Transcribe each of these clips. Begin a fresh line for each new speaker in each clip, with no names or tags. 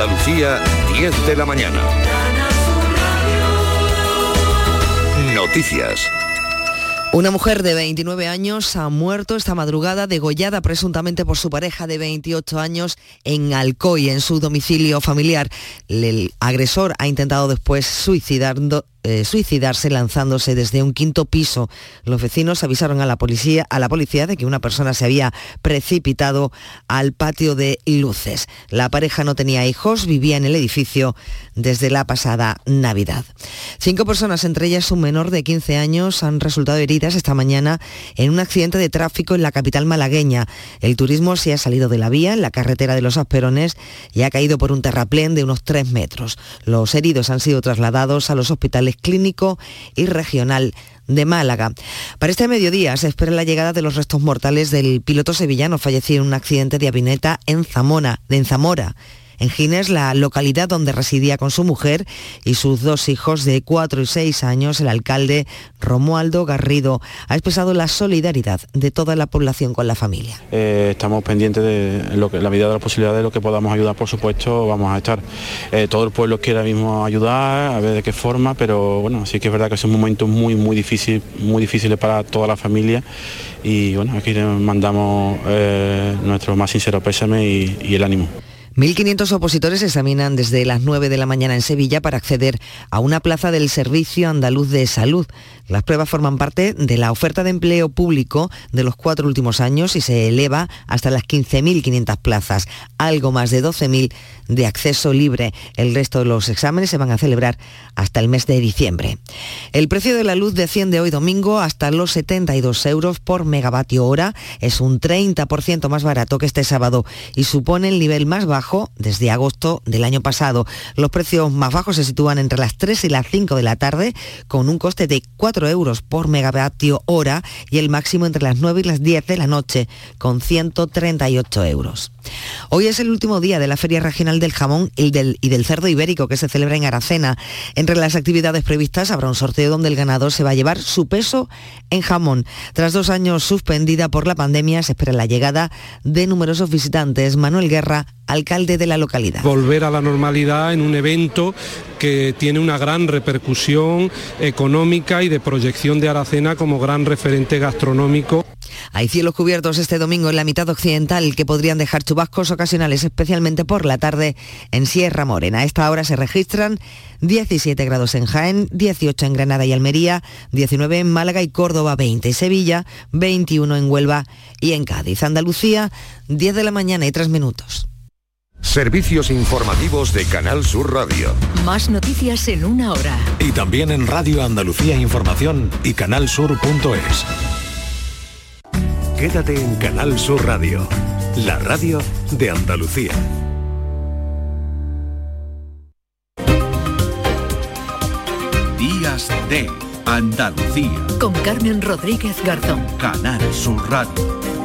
Andalucía, 10 de la mañana. Noticias.
Una mujer de 29 años ha muerto esta madrugada degollada presuntamente por su pareja de 28 años en Alcoy, en su domicilio familiar. El agresor ha intentado después suicidando, eh, suicidarse lanzándose desde un quinto piso. Los vecinos avisaron a la policía, a la policía de que una persona se había precipitado al patio de luces. La pareja no tenía hijos, vivía en el edificio desde la pasada Navidad. Cinco personas, entre ellas un menor de 15 años, han resultado heridas esta mañana en un accidente de tráfico en la capital malagueña. El turismo se ha salido de la vía en la carretera de los Asperones y ha caído por un terraplén de unos tres metros. Los heridos han sido trasladados a los hospitales clínico y regional de Málaga. Para este mediodía se espera la llegada de los restos mortales del piloto sevillano fallecido en un accidente de avioneta en Zamora, en Zamora en Gines, la localidad donde residía con su mujer y sus dos hijos de 4 y 6 años, el alcalde Romualdo Garrido ha expresado la solidaridad de toda la población con la familia.
Eh, estamos pendientes de la medida de las posibilidades de lo que podamos ayudar, por supuesto, vamos a estar. Eh, todo el pueblo quiere ahora mismo ayudar, a ver de qué forma, pero bueno, sí que es verdad que es un momento muy, muy difícil, muy difícil para toda la familia y bueno, aquí le mandamos eh, nuestro más sincero pésame y el ánimo.
1.500 opositores examinan desde las 9 de la mañana en Sevilla para acceder a una plaza del Servicio Andaluz de Salud. Las pruebas forman parte de la oferta de empleo público de los cuatro últimos años y se eleva hasta las 15.500 plazas, algo más de 12.000 de acceso libre. El resto de los exámenes se van a celebrar hasta el mes de diciembre. El precio de la luz desciende hoy domingo hasta los 72 euros por megavatio hora. Es un 30% más barato que este sábado y supone el nivel más bajo desde agosto del año pasado. Los precios más bajos se sitúan entre las 3 y las 5 de la tarde, con un coste de 4 euros por megavatio hora y el máximo entre las 9 y las 10 de la noche, con 138 euros. Hoy es el último día de la Feria Regional del Jamón y del, Cerdo Ibérico que se celebra en Aracena. Entre las actividades previstas habrá un sorteo donde el ganador se va a llevar su peso en jamón. Tras dos años suspendida por la pandemia, se espera la llegada de numerosos visitantes. Manuel Guerra, alcalde de la localidad.
Volver a la normalidad en un evento que tiene una gran repercusión económica y de proyección de Aracena como gran referente gastronómico.
Hay cielos cubiertos este domingo en la mitad occidental que podrían dejar chubascos ocasionales, especialmente por la tarde en Sierra Morena. A esta hora se registran 17 grados en Jaén, 18 en Granada y Almería, 19 en Málaga y Córdoba, 20 en Sevilla, 21 en Huelva y en Cádiz. Andalucía, 10 de la mañana y 3 minutos.
Servicios informativos de Canal Sur Radio.
Más noticias en una hora.
Y también en Radio Andalucía Información y canalsur.es. Quédate en Canal Sur Radio, la radio de Andalucía.
Días de Andalucía. Con Carmen Rodríguez Garzón. Canal Sur Radio.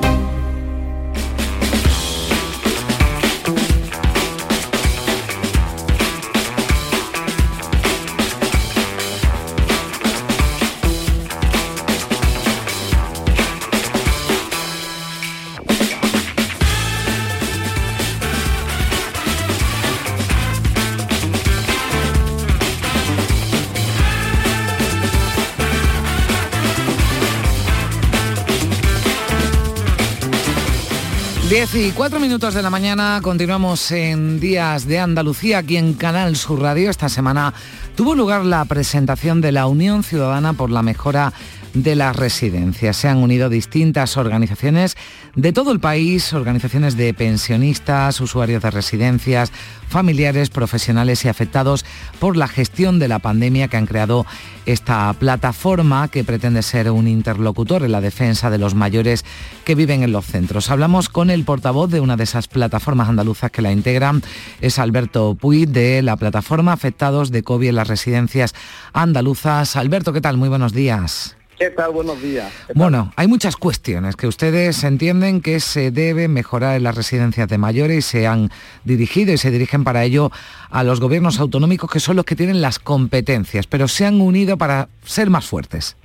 Y cuatro minutos de la mañana, continuamos en Días de Andalucía, aquí en Canal Sur Radio. Esta semana tuvo lugar la presentación de la Unión Ciudadana por la Mejora de las Residencias. Se han unido distintas organizaciones de todo el país, organizaciones de pensionistas, usuarios de residencias, familiares, profesionales y afectados por la gestión de la pandemia que han creado esta plataforma que pretende ser un interlocutor en la defensa de los mayores que viven en los centros. Hablamos con el portavoz de una de esas plataformas andaluzas que la integran, es Alberto Puig de la plataforma Afectados de COVID en las residencias andaluzas. Alberto, ¿qué tal? Muy buenos días.
¿Qué tal? Buenos días.
Bueno, hay muchas cuestiones que ustedes entienden que se debe mejorar en las residencias de mayores y se han dirigido y se dirigen para ello a los gobiernos autonómicos que son los que tienen las competencias, pero se han unido para ser más fuertes.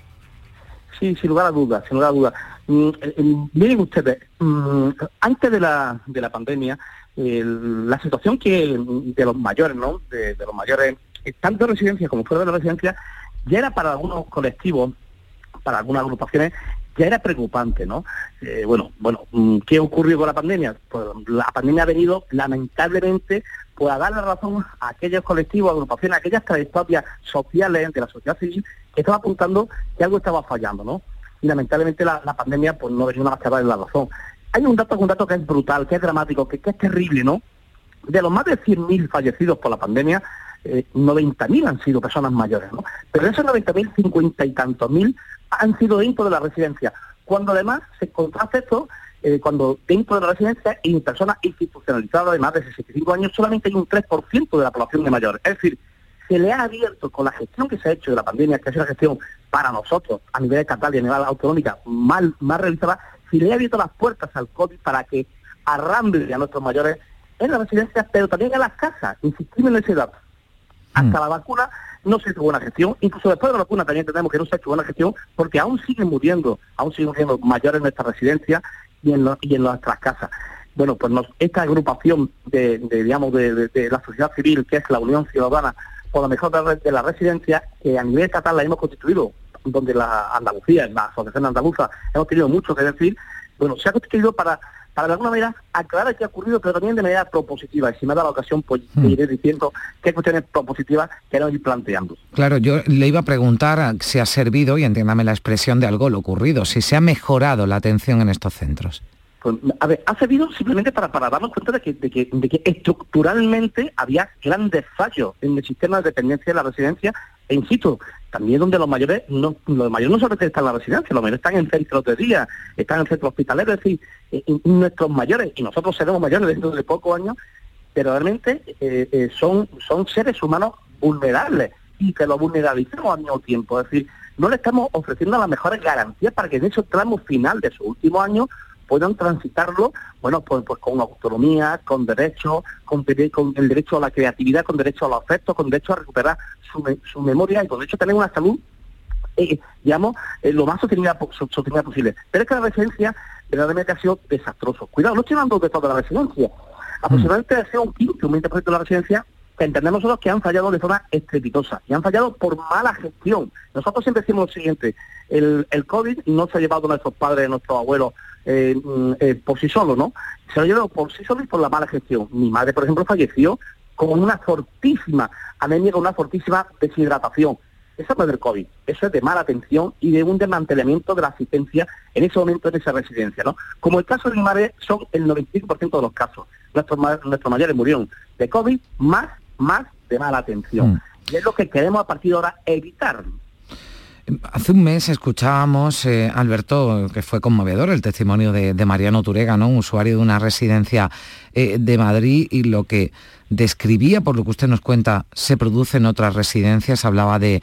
Sí, sin lugar a dudas, sin lugar a dudas. Mm, eh, eh, miren ustedes, mm, antes de la, de la pandemia, la situación que de los mayores, ¿no? De, los mayores, tanto en residencia como fuera de la residencia, ya era para algunos colectivos, para algunas agrupaciones, ya era preocupante, ¿no? Eh, bueno, bueno, mm, ¿qué ocurrió con la pandemia? Pues la pandemia ha venido, lamentablemente, pues a dar la razón a aquellos colectivos, agrupaciones, aquellas trayectorias sociales de la sociedad civil que estaban apuntando que algo estaba fallando, ¿no? Y lamentablemente la, pandemia pues no venía más que dar la razón. Hay un dato, un dato que es brutal, que es dramático, que, es terrible, ¿no? De los más de 100.000 fallecidos por la pandemia, eh, 90.000 han sido personas mayores, ¿no? Pero esos 90.000, 50 y tantos mil han sido dentro de la residencia. Cuando además se contrasta esto, eh, cuando dentro de la residencia y en personas institucionalizadas de más de 65 años solamente hay un 3% de la población de mayores. Es decir, se le ha abierto con la gestión que se ha hecho de la pandemia, que ha sido una gestión para nosotros a nivel estatal y a nivel autonómica mal realizada, se le ha abierto las puertas al COVID para que arramble a nuestros mayores en las residencias, pero también en las casas. Insistimos en ese dato. Hasta mm. la vacuna no se hizo buena gestión, incluso después de la vacuna también tenemos que no se ha hecho buena gestión, porque aún siguen muriendo, aún siguen muriendo mayores en nuestras residencias y en, y en nuestras casas. Bueno, pues esta agrupación de, digamos, de, la sociedad civil, que es la Unión Ciudadana por la mejor de la residencia, que a nivel estatal la hemos constituido, donde la Andalucía, en la Asociación Andaluza, hemos tenido mucho que decir, bueno, se ha constituido para para de alguna manera aclarar qué ha ocurrido, pero también de manera propositiva. Y si me da la ocasión, pues hmm. iré diciendo qué cuestiones propositivas queremos ir planteando.
Claro, yo le iba a preguntar si ha servido, y entiéndame la expresión de algo lo ocurrido, si se ha mejorado la atención en estos centros.
Pues, a ver, ha servido simplemente para, para darnos cuenta de que, de, que, de que estructuralmente había grandes fallos en el sistema de dependencia de la residencia e insisto, también donde los mayores no, los mayores no solamente están en la residencia, los mayores están en centros de día, están en centros hospitaleros, es decir, nuestros mayores, y nosotros seremos mayores dentro de pocos años, pero realmente eh, eh, son, son seres humanos vulnerables y que lo vulnerabilizamos al mismo tiempo. Es decir, no le estamos ofreciendo las mejores garantías para que en ese tramo final de su último año puedan transitarlo, bueno, pues, pues con autonomía, con derecho, con, con, el derecho a la creatividad, con derecho a los afectos, con derecho a recuperar su, memoria y con derecho a tener una salud, eh, digamos, eh, lo más sostenida, posible. Pero es que la residencia verdaderamente ha sido desastroso. Cuidado, no estoy hablando de toda la residencia. Aproximadamente ha sido un 15, un 20% de la residencia entendemos nosotros que han fallado de forma estrepitosa y han fallado por mala gestión. Nosotros siempre decimos lo siguiente, el, el COVID no se ha llevado a nuestros padres, a nuestros abuelos, eh, mm, eh, por sí solo, ¿no? Se lo llevado por sí solo y por la mala gestión. Mi madre, por ejemplo, falleció con una fortísima anemia, con una fortísima deshidratación. Eso no es del COVID, eso es de mala atención y de un desmantelamiento de la asistencia en ese momento en esa residencia, ¿no? Como el caso de mi madre son el 95% de los casos. Nuestros, nuestros mayores murieron de COVID más, más de mala atención. Mm. Y es lo que queremos a partir de ahora evitar.
Hace un mes escuchábamos, eh, Alberto, que fue conmovedor el testimonio de, Mariano Turega, ¿no? un usuario de una residencia eh, de Madrid, y lo que describía, por lo que usted nos cuenta, se produce en otras residencias. Hablaba de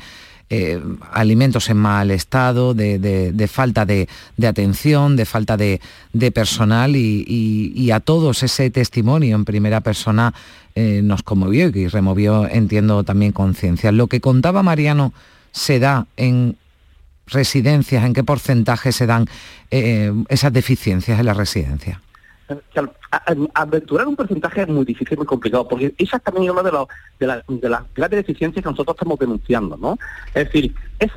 eh, alimentos en mal estado, de, falta de, atención, de falta de, personal y, a todos ese testimonio en primera persona nos conmovió y removió, entiendo, también conciencia. Lo que contaba Mariano se da en residencias, en qué porcentaje se dan eh, esas deficiencias en la residencia?
Aventurar un porcentaje es muy difícil, muy complicado, porque esa es también una de, de, de las grandes deficiencias que nosotros estamos denunciando, ¿no? Es decir, es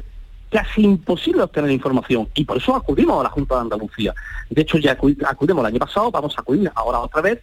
casi imposible obtener información y por eso acudimos a la Junta de Andalucía. De hecho, ya acudimos el año pasado, vamos a acudir ahora otra vez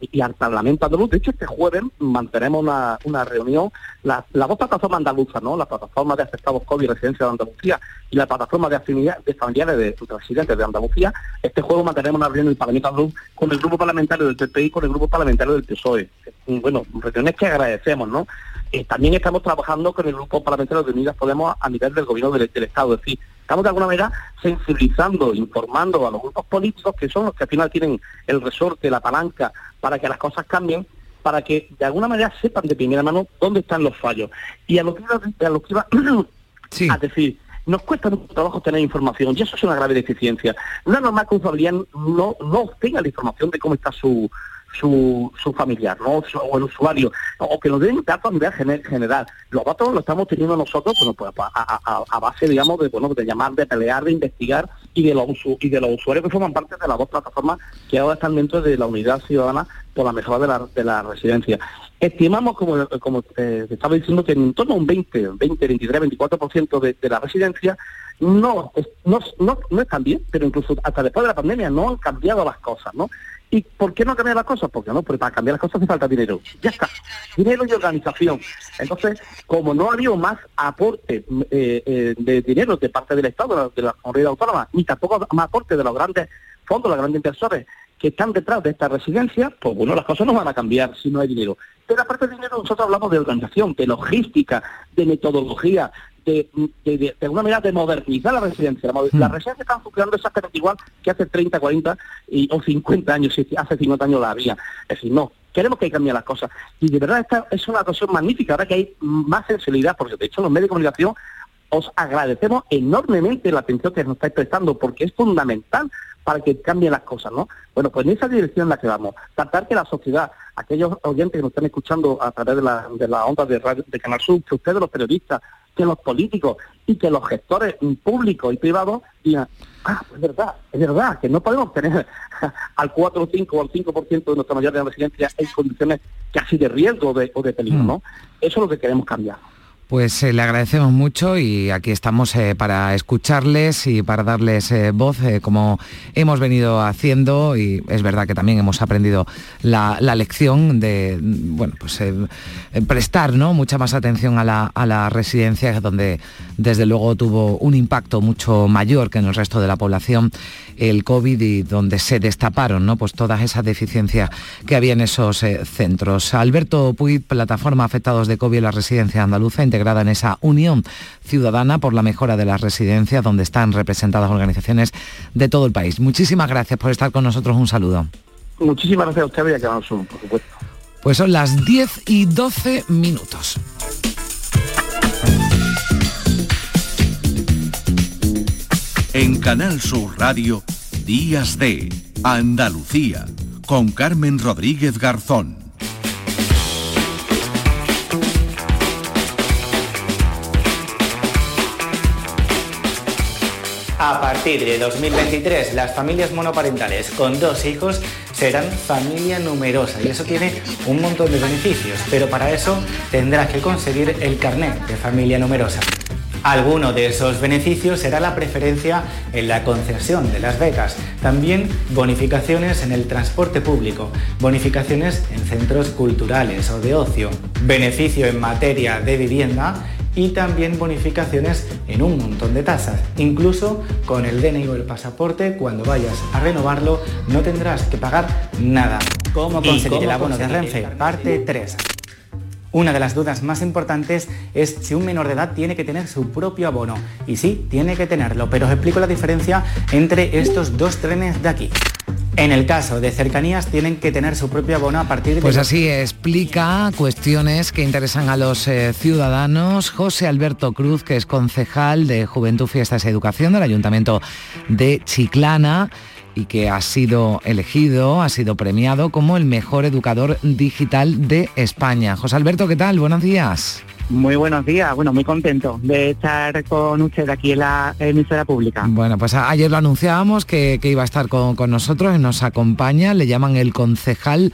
y al Parlamento andaluz. De hecho, este jueves mantenemos una, reunión, la, la dos plataformas andaluzas, ¿no? la plataforma de afectados COVID y residencia de Andalucía y la plataforma de, de familiares de, residentes de Andalucía. Este jueves mantenemos una reunión en el Parlamento andaluz con el grupo parlamentario del TPI y con el grupo parlamentario del PSOE. Bueno, reuniones que agradecemos, ¿no? Eh, también estamos trabajando con el grupo parlamentario de Unidas Podemos a nivel del gobierno del, Estado. Es decir, estamos de alguna manera sensibilizando, informando a los grupos políticos que son los que al final tienen el resorte, la palanca para que las cosas cambien, para que de alguna manera sepan de primera mano dónde están los fallos. Y a lo que iba, a, lo que iba a decir, nos cuesta mucho trabajo tener información y eso es una grave deficiencia. No es normal que un familiar no, no obtenga la información de cómo está su, su, su familiar, ¿no? o el usuario, o que nos den datos a nivel general. Los datos los estamos teniendo nosotros, pues a, base, digamos, de, bueno, de llamar, de pelear, de investigar y de los y de los usuarios que forman parte de las dos plataformas que ahora están dentro de la unidad ciudadana por la mejora de la, de la residencia. Estimamos, como, como eh, estaba diciendo, que en torno a un 20, 20, 23, 24% de, de la residencia no, no, no, no están bien, pero incluso hasta después de la pandemia no han cambiado las cosas, ¿no? ¿Y por qué no cambiar las cosas? Porque no, porque para cambiar las cosas hace falta dinero. Ya está. Dinero y organización. Entonces, como no ha habido más aporte eh, eh, de dinero de parte del Estado, de la, comunidad autónoma, ni tampoco más aporte de los grandes fondos, los grandes inversores que están detrás de esta residencia, pues bueno, las cosas no van a cambiar si no hay dinero. Pero aparte de dinero, nosotros hablamos de organización, de logística, de metodología, de, de, alguna manera de modernizar la residencia. La, mm. residencia están funcionando exactamente igual que hace 30, 40 y, o 50 años, si hace 50 años la había. Es decir, no, queremos que cambien las cosas. Y de verdad esta es una ocasión magnífica, ahora que hay más sensibilidad, porque de hecho los medios de comunicación os agradecemos enormemente la atención que nos estáis prestando, porque es fundamental para que cambien las cosas, ¿no? Bueno, pues en esa dirección en la que vamos, tratar que la sociedad, aquellos oyentes que nos están escuchando a través de la, de la onda de, radio, de Canal Sur, que ustedes los periodistas, que los políticos y que los gestores públicos y privados digan, ah, es verdad, es verdad, que no podemos tener al 4 o 5 o al 5% de nuestra mayoría de residencia en condiciones casi de riesgo o de peligro, mm. ¿no? Eso es lo que queremos cambiar.
Pues eh, le agradecemos mucho y aquí estamos eh, para escucharles y para darles eh, voz como hemos venido haciendo y es verdad que también hemos aprendido la, lección de bueno, pues, prestar ¿no? mucha más atención a la, a la residencia donde desde luego tuvo un impacto mucho mayor que en el resto de la población el COVID y donde se destaparon ¿no? pues todas esas deficiencias que había en esos centros. Alberto Puig, plataforma afectados de COVID en la residencia andaluza, en esa unión ciudadana por la mejora de las residencias donde están representadas organizaciones de todo el país. Muchísimas gracias por estar con nosotros. Un saludo.
Muchísimas gracias a usted por supuesto.
Pues son las 10 y 12 minutos.
En Canal Sur Radio, Días de Andalucía, con Carmen Rodríguez Garzón.
A partir de 2023, las familias monoparentales con dos hijos serán familia numerosa y eso tiene un montón de beneficios, pero para eso tendrás que conseguir el carnet de familia numerosa. Alguno de esos beneficios será la preferencia en la concesión de las becas, también bonificaciones en el transporte público, bonificaciones en centros culturales o de ocio, beneficio en materia de vivienda y también bonificaciones en un montón de tasas. Incluso con el DNI o el pasaporte, cuando vayas a renovarlo, no tendrás que pagar nada. ¿Cómo conseguir el abono de Renfe? Parte 3. Una de las dudas más importantes es si un menor de edad tiene que tener su propio abono. Y sí, tiene que tenerlo, pero os explico la diferencia entre estos dos trenes de aquí. En el caso de cercanías tienen que tener su propio abono a partir de...
Pues así explica cuestiones que interesan a los eh, ciudadanos José Alberto Cruz, que es concejal de Juventud, Fiestas y Educación del Ayuntamiento de Chiclana y que ha sido elegido, ha sido premiado como el mejor educador digital de España. José Alberto, ¿qué tal? Buenos días.
Muy buenos días, bueno, muy contento de estar con usted aquí en la emisora pública.
Bueno, pues ayer lo anunciábamos que, iba a estar con, nosotros, nos acompaña, le llaman el concejal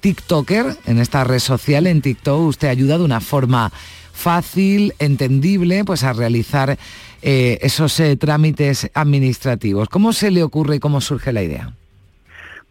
TikToker en esta red social, en TikTok, usted ayuda de una forma fácil, entendible, pues a realizar eh, esos eh, trámites administrativos. ¿Cómo se le ocurre y cómo surge la idea?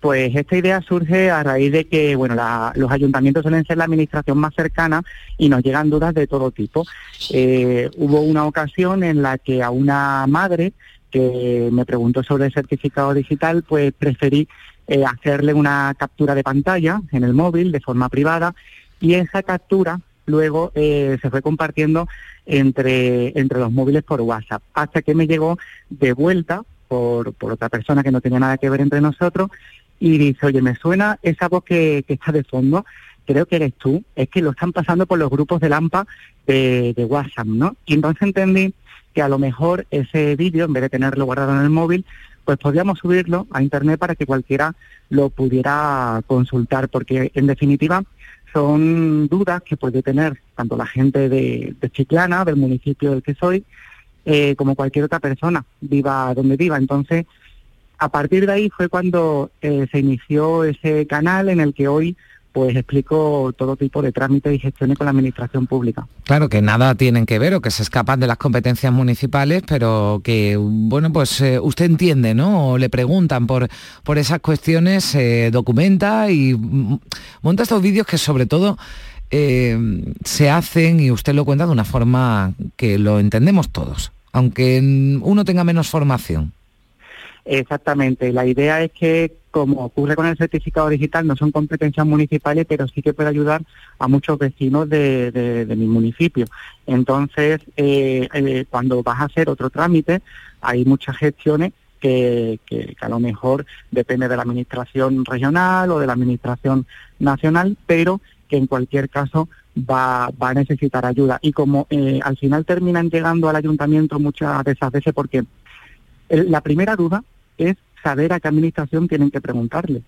Pues esta idea surge a raíz de que bueno, los ayuntamientos suelen ser la administración más cercana y nos llegan dudas de todo tipo. Eh, hubo una ocasión en la que a una madre que me preguntó sobre el certificado digital, pues preferí eh, hacerle una captura de pantalla en el móvil de forma privada y esa captura luego eh, se fue compartiendo entre, entre los móviles por WhatsApp, hasta que me llegó de vuelta por, por otra persona que no tenía nada que ver entre nosotros y dice, oye, me suena esa voz que, está de fondo, creo que eres tú, es que lo están pasando por los grupos de Lampa de, WhatsApp, ¿no? Y entonces entendí que a lo mejor ese vídeo, en vez de tenerlo guardado en el móvil, pues podríamos subirlo a internet para que cualquiera lo pudiera consultar, porque en definitiva son dudas que puede tener tanto la gente de, de Chiclana, del municipio del que soy, eh, como cualquier otra persona, viva donde viva. Entonces, a partir de ahí fue cuando eh, se inició ese canal en el que hoy pues explico todo tipo de trámites y gestiones con la administración pública.
Claro, que nada tienen que ver o que se escapan de las competencias municipales, pero que, bueno, pues eh, usted entiende, ¿no? O le preguntan por, por esas cuestiones, documenta y monta estos vídeos que sobre todo eh, se hacen, y usted lo cuenta de una forma que lo entendemos todos, aunque uno tenga menos formación.
Exactamente. La idea es que, como ocurre con el certificado digital, no son competencias municipales, pero sí que puede ayudar a muchos vecinos de, mi municipio. Entonces, eh, eh, cuando vas a hacer otro trámite, hay muchas gestiones que, a lo mejor depende de la administración regional o de la administración nacional, pero que en cualquier caso va, a necesitar ayuda. Y como eh, al final terminan llegando al ayuntamiento muchas de esas veces, porque la primera duda es saber a qué administración tienen que preguntarle.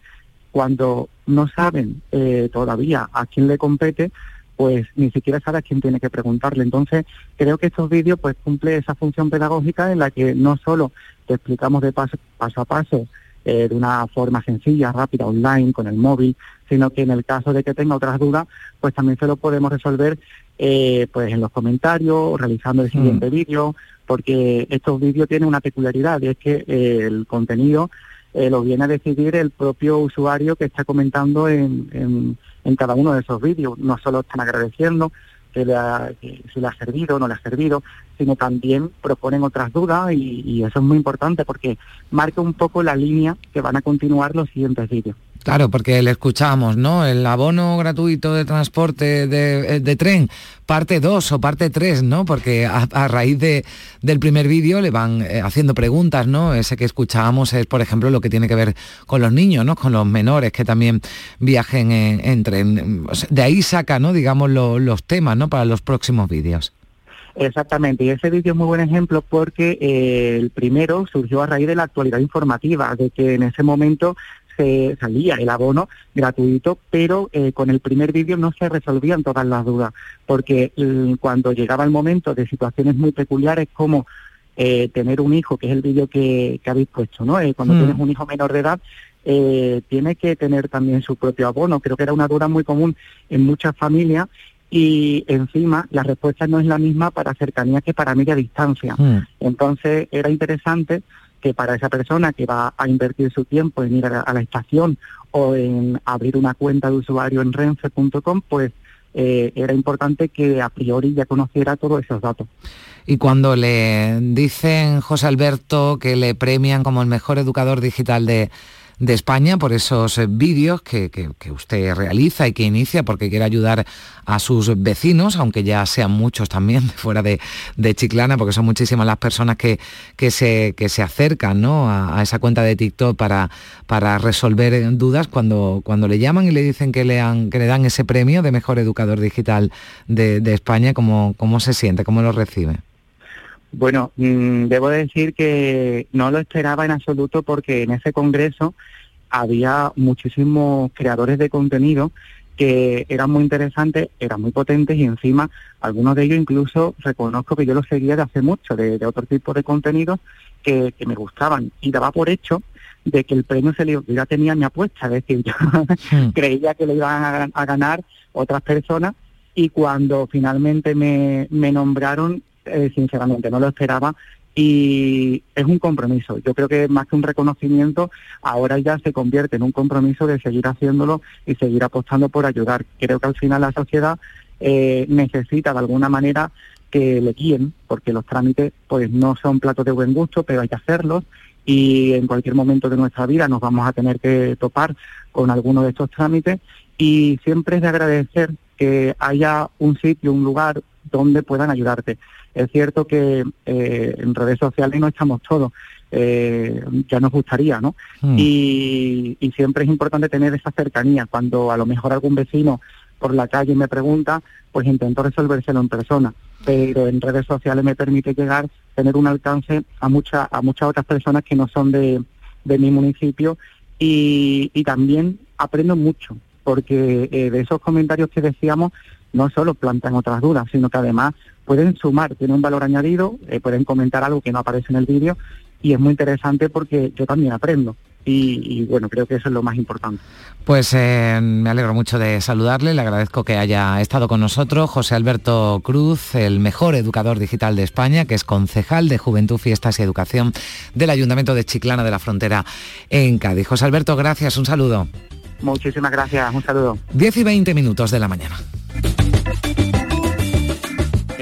Cuando no saben eh, todavía a quién le compete, pues ni siquiera sabe a quién tiene que preguntarle. Entonces, creo que estos vídeos pues cumple esa función pedagógica en la que no solo te explicamos de paso, paso a paso eh, de una forma sencilla, rápida, online, con el móvil, sino que en el caso de que tenga otras dudas, pues también se lo podemos resolver eh, pues en los comentarios, realizando el siguiente mm. vídeo, porque estos vídeos tienen una peculiaridad y es que eh, el contenido eh, lo viene a decidir el propio usuario que está comentando en, en, cada uno de esos vídeos. No solo están agradeciendo que, le ha, le ha servido o no le ha servido, sino también proponen otras dudas y, y eso es muy importante porque marca un poco la línea que van a continuar los siguientes vídeos.
Claro, porque le escuchamos, ¿no? El abono gratuito de transporte de, eh, tren, parte 2 o parte 3, ¿no? Porque a, raíz de, del primer vídeo le van eh, haciendo preguntas, ¿no? Ese que escuchábamos es, por ejemplo, lo que tiene que ver con los niños, ¿no? Con los menores que también viajen en, tren. De ahí saca, ¿no? Digamos, los temas, ¿no? Para los próximos vídeos.
Exactamente, y ese vídeo es muy buen ejemplo porque eh, el primero surgió a raíz de la actualidad informativa, de que en ese momento salía el abono gratuito, pero eh, con el primer vídeo no se resolvían todas las dudas, porque mm, cuando llegaba el momento de situaciones muy peculiares como eh, tener un hijo, que es el vídeo que, habéis puesto, ¿no? Eh, cuando mm. tienes un hijo menor de edad, tiene que tener también su propio abono. Creo que era una duda muy común en muchas familias y encima la respuesta no es la misma para cercanía que para media distancia. Mm. Entonces era interesante que para esa persona que va a invertir su tiempo en ir a la, estación o en abrir una cuenta de usuario en renfe.com, pues eh, era importante que a priori ya conociera todos esos datos.
Y cuando le dicen, José Alberto, que le premian como el mejor educador digital de, de España por esos eh, vídeos que, usted realiza y que inicia porque quiere ayudar a sus vecinos, aunque ya sean muchos también fuera de, Chiclana, porque son muchísimas las personas que, que, se, que se acercan ¿no? a, esa cuenta de TikTok para, para resolver dudas cuando, cuando le llaman y le dicen que le, han, que le dan ese premio de mejor educador digital de, España, ¿cómo, ¿cómo se siente? ¿Cómo lo recibe?
Bueno, mm, debo decir que no lo esperaba en absoluto porque en ese congreso había muchísimos creadores de contenido que eran muy interesantes, eran muy potentes y encima algunos de ellos incluso reconozco que yo los seguía de hace mucho, de, otro tipo de contenidos que, me gustaban y daba por hecho de que el premio se le, ya tenía mi apuesta, es decir, yo hmm. creía que le iban a, ganar otras personas y cuando finalmente me, me nombraron eh, sinceramente no lo esperaba y es un compromiso. Yo creo que más que un reconocimiento, ahora ya se convierte en un compromiso de seguir haciéndolo y seguir apostando por ayudar. Creo que al final la sociedad eh, necesita de alguna manera que le guíen, porque los trámites pues no son platos de buen gusto, pero hay que hacerlos y en cualquier momento de nuestra vida nos vamos a tener que topar con alguno de estos trámites y siempre es de agradecer que haya un sitio, un lugar donde puedan ayudarte. Es cierto que eh, en redes sociales no estamos todos, eh, ya nos gustaría, ¿no? Hmm. Y, siempre es importante tener esa cercanía. Cuando a lo mejor algún vecino por la calle me pregunta, pues intento resolvérselo en persona. Pero en redes sociales me permite llegar, tener un alcance a, muchas a muchas otras personas que no son de, mi municipio y, también aprendo mucho, porque eh, de esos comentarios que decíamos no solo plantean otras dudas, sino que además pueden sumar, tienen un valor añadido, eh, pueden comentar algo que no aparece en el vídeo y es muy interesante porque yo también aprendo. Y, bueno, creo que eso es lo más importante.
Pues eh, me alegro mucho de saludarle, le agradezco que haya estado con nosotros José Alberto Cruz, el mejor educador digital de España, que es concejal de Juventud, Fiestas y Educación del Ayuntamiento de Chiclana de la Frontera en Cádiz. José Alberto, gracias, un saludo.
Muchísimas gracias, un saludo.
10 y 20 minutos de la mañana.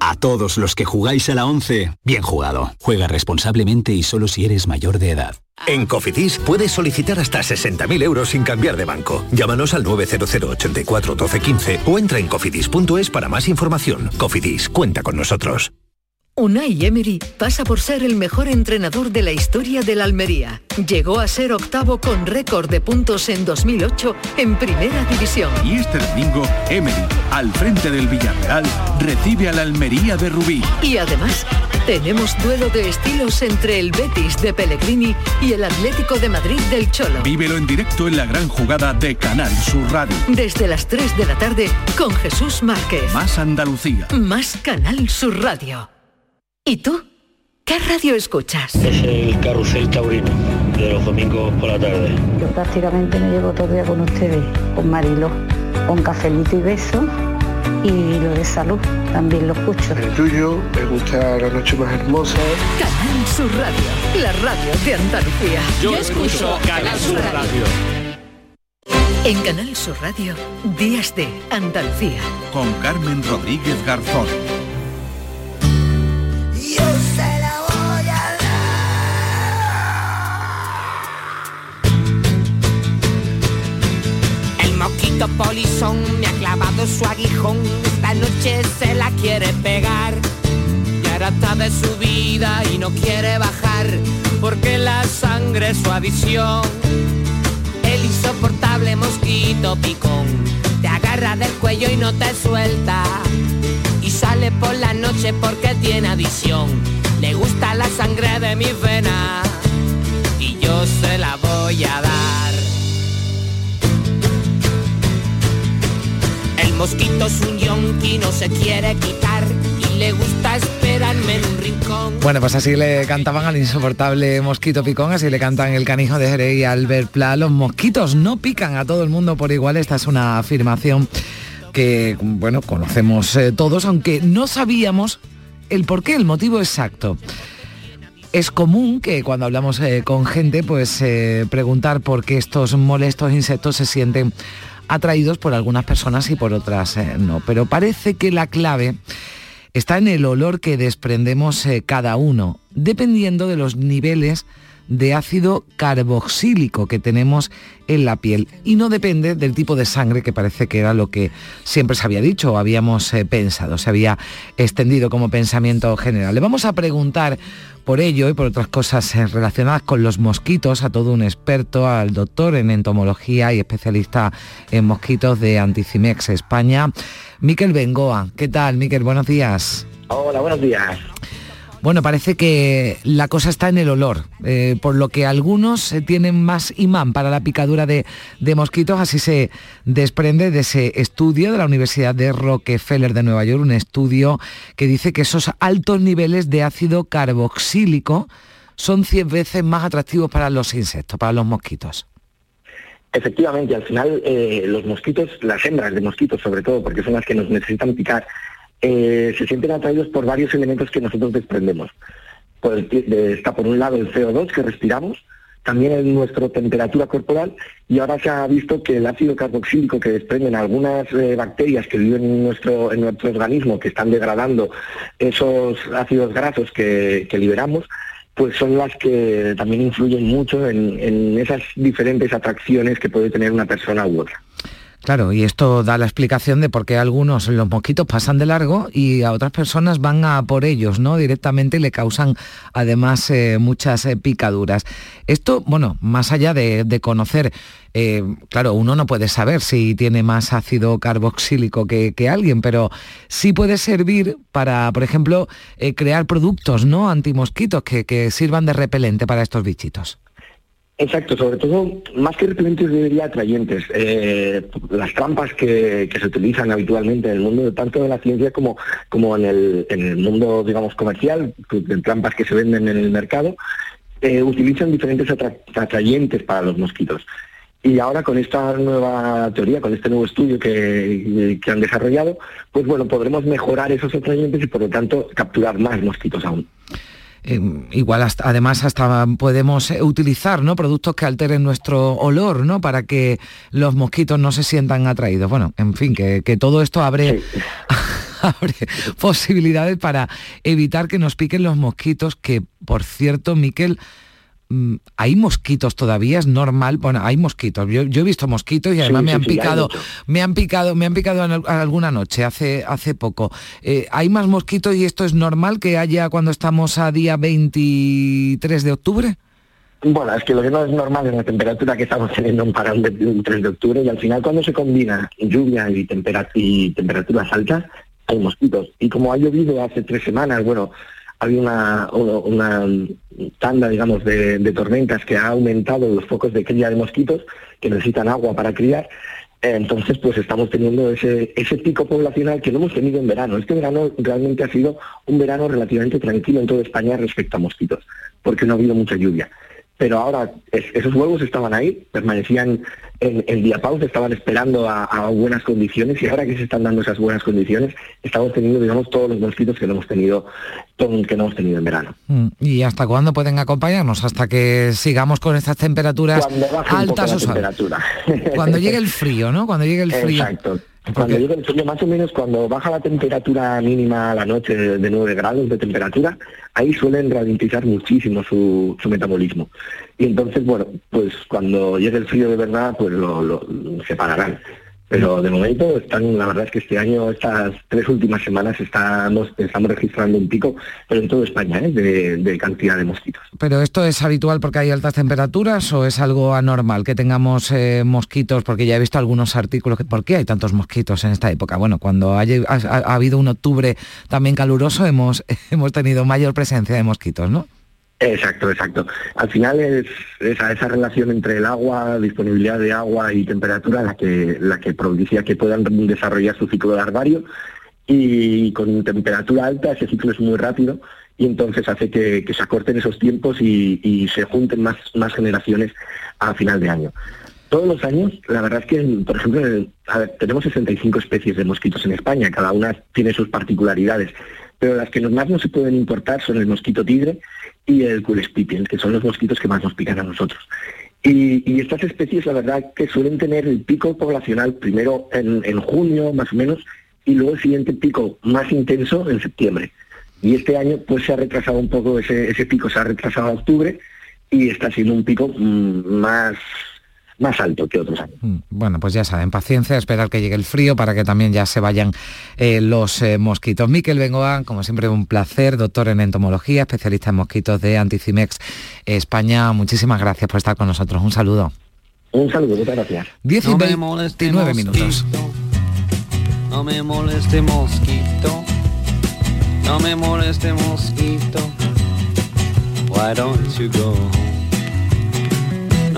A todos los que jugáis a la 11, bien jugado. Juega responsablemente y solo si eres mayor de edad. En Cofidis puedes solicitar hasta 60.000 euros sin cambiar de banco. Llámanos al 900 84 12 15 o entra en cofidis.es para más información. Cofidis, cuenta con nosotros.
Unai Emery pasa por ser el mejor entrenador de la historia de la Almería. Llegó a ser octavo con récord de puntos en 2008 en Primera División.
Y este domingo, Emery, al frente del Villarreal, recibe a la Almería de Rubí.
Y además, tenemos duelo de estilos entre el Betis de Pellegrini y el Atlético de Madrid del Cholo.
Vívelo en directo en la gran jugada de Canal Sur Radio.
Desde las 3 de la tarde con Jesús Márquez.
Más Andalucía.
Más Canal Sur Radio. ¿Y tú? ¿Qué radio escuchas?
Es el carrusel taurino de los domingos por la tarde.
Yo prácticamente me llevo todo el día con ustedes, con Marilo, con cafelito y beso y lo de salud también lo escucho.
El tuyo, me gusta la noche más hermosa.
Canal Sur Radio, la radio de Andalucía.
Yo, escucho Canal Sur radio.
En Canal Sur Radio, Días de Andalucía.
Con Carmen Rodríguez Garzón.
Polizón me ha clavado su aguijón, esta noche se la quiere pegar. Y ahora está de su vida y no quiere bajar, porque la sangre es su adicción. El insoportable mosquito picón te agarra del cuello y no te suelta. Y sale por la noche porque tiene adicción. Le gusta la sangre de mi venas y yo se la voy a dar. Mosquito es un yonki, no se quiere quitar y le gusta esperarme en un rincón.
Bueno, pues así le cantaban al insoportable mosquito picón, así le cantan el canijo de Jerez y Albert Pla. Los mosquitos no pican a todo el mundo por igual. Esta es una afirmación que, bueno, conocemos eh, todos, aunque no sabíamos el por qué, el motivo exacto. Es común que cuando hablamos eh, con gente, pues eh, preguntar por qué estos molestos insectos se sienten atraídos por algunas personas y por otras eh, no. Pero parece que la clave está en el olor que desprendemos eh, cada uno, dependiendo de los niveles de ácido carboxílico que tenemos en la piel y no depende del tipo de sangre que parece que era lo que siempre se había dicho o habíamos eh, pensado, se había extendido como pensamiento general. Le vamos a preguntar por ello y por otras cosas eh, relacionadas con los mosquitos a todo un experto, al doctor en entomología y especialista en mosquitos de Anticimex España, Miquel Bengoa. ¿Qué tal, Miquel? Buenos días.
Hola, buenos días.
Bueno, parece que la cosa está en el olor, eh, por lo que algunos eh, tienen más imán para la picadura de, mosquitos, así se desprende de ese estudio de la Universidad de Rockefeller de Nueva York, un estudio que dice que esos altos niveles de ácido carboxílico son 100 veces más atractivos para los insectos, para los mosquitos.
Efectivamente, al final eh, los mosquitos, las hembras de mosquitos sobre todo, porque son las que nos necesitan picar, eh, se sienten atraídos por varios elementos que nosotros desprendemos. está por un lado el CO2 que respiramos, también en nuestra temperatura corporal y ahora se ha visto que el ácido carboxílico que desprenden algunas eh, bacterias que viven en nuestro, en nuestro organismo, que están degradando esos ácidos grasos que, liberamos, pues son las que también influyen mucho en, en esas diferentes atracciones que puede tener una persona u otra.
Claro, y esto da la explicación de por qué algunos los mosquitos pasan de largo y a otras personas van a por ellos, ¿no? Directamente y le causan además eh, muchas eh, picaduras. Esto, bueno, más allá de, conocer, eh, claro, uno no puede saber si tiene más ácido carboxílico que, alguien, pero sí puede servir para, por ejemplo, crear productos, ¿no? Antimosquitos que, que sirvan de repelente para estos bichitos.
Exacto, sobre todo, más que repelentes, debería atrayentes. Eh, las trampas que, se utilizan habitualmente en el mundo, tanto de la ciencia como, como en, el, mundo, digamos, comercial, trampas que se venden en el mercado, eh, utilizan diferentes atrayentes para los mosquitos. Y ahora con esta nueva teoría, con este nuevo estudio que, que han desarrollado, pues bueno, podremos mejorar esos atrayentes y por lo tanto capturar más mosquitos aún.
Eh, igual además hasta podemos eh, utilizar ¿no? productos que alteren nuestro olor ¿no? para que los mosquitos no se sientan atraídos. Bueno, en fin, que, todo esto abre, abre posibilidades para evitar que nos piquen los mosquitos, que por cierto, Miquel, hay mosquitos todavía, es normal, bueno, hay mosquitos, yo, he visto mosquitos y además me han picado, me han picado, me han picado alguna noche, hace, hace poco. Eh, ¿Hay más mosquitos y esto es normal que haya cuando estamos a día 23 de octubre?
Bueno, es que lo que no es normal es la temperatura que estamos teniendo en de 3 de octubre y al final cuando se combina lluvia y, y temperaturas altas, hay mosquitos. Y como ha llovido hace tres semanas, bueno, había una, una, tanda, digamos, de, tormentas que ha aumentado los focos de cría de mosquitos que necesitan agua para criar. Entonces, pues estamos teniendo ese, ese pico poblacional que no hemos tenido en verano. Este verano realmente ha sido un verano relativamente tranquilo en toda España respecto a mosquitos, porque no ha habido mucha lluvia pero ahora esos huevos estaban ahí, permanecían en, el diapausa, estaban esperando a, buenas condiciones y ahora que se están dando esas buenas condiciones, estamos teniendo, digamos, todos los mosquitos que no hemos tenido, que no hemos tenido en verano.
Mm, ¿Y hasta cuándo pueden acompañarnos? ¿Hasta que sigamos con estas temperaturas altas o temperatura. Cuando llegue el frío, ¿no? Cuando llegue el frío.
Exacto. Cuando llega el frío, más o menos cuando baja la temperatura mínima a la noche de, 9 grados de temperatura, ahí suelen ralentizar muchísimo su, metabolismo. Y entonces, bueno, pues cuando llegue el frío de verdad, pues lo, lo separarán. Pero de momento están, la verdad es que este año, estas tres últimas semanas, estamos, estamos registrando un pico, pero en toda España, ¿eh? de, cantidad de mosquitos.
¿Pero esto es habitual porque hay altas temperaturas o es algo anormal que tengamos eh, mosquitos? Porque ya he visto algunos artículos que ¿por qué hay tantos mosquitos en esta época? Bueno, cuando ha, habido un octubre también caluroso hemos, hemos tenido mayor presencia de mosquitos, ¿no?
Exacto, exacto. Al final es esa, relación entre el agua, disponibilidad de agua y temperatura la que, la que propicia que puedan desarrollar su ciclo larvario y con temperatura alta ese ciclo es muy rápido y entonces hace que, se acorten esos tiempos y, se junten más, más generaciones a final de año. Todos los años, la verdad es que, por ejemplo, tenemos 65 especies de mosquitos en España, cada una tiene sus particularidades, pero las que más no se pueden importar son el mosquito tigre y el Culespipiens, que son los mosquitos que más nos pican a nosotros. Y, estas especies, la verdad, que suelen tener el pico poblacional primero en, junio, más o menos, y luego el siguiente pico más intenso en septiembre. Y este año, pues se ha retrasado un poco ese, ese pico, se ha retrasado a octubre y está siendo un pico mm, más más alto que otros años. Mm,
bueno, pues ya saben, paciencia, esperar que llegue el frío para que también ya se vayan eh, los eh, mosquitos. Miquel Bengoa, como siempre, un placer, doctor en entomología, especialista en mosquitos de Anticimex España. Muchísimas gracias por estar con nosotros. Un saludo.
Un saludo, muchas gracias.
10 y 29 minutos.
No me moleste mosquito, no me moleste mosquito. Why don't you go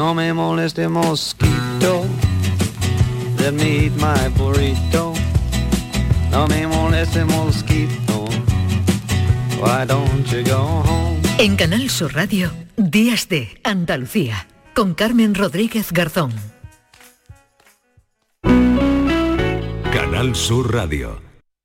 no me moleste mosquito. Let me eat my burrito. No me moleste mosquito. Why don't you go home?
En Canal Sur Radio, Días de Andalucía, con Carmen Rodríguez Garzón.
Canal Sur Radio.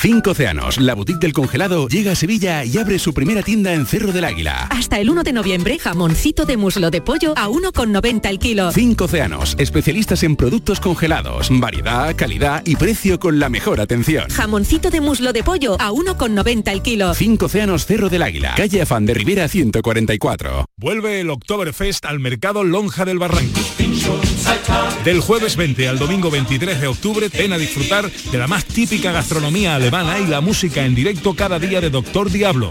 Cinco Océanos, la boutique del congelado, llega a Sevilla y abre su primera tienda en Cerro del Águila.
Hasta el 1 de noviembre, jamoncito de muslo de pollo a 1,90 el kilo.
Cinco Océanos, especialistas en productos congelados, variedad, calidad y precio con la mejor atención.
Jamoncito de muslo de pollo a 1,90 el kilo.
Cinco Océanos Cerro del Águila, calle Afán de Rivera 144.
Vuelve el Oktoberfest al mercado Lonja del Barranco. Del jueves 20 al domingo 23 de octubre, ven a disfrutar de la más típica gastronomía alemana y la música en directo cada día de Doctor Diablo.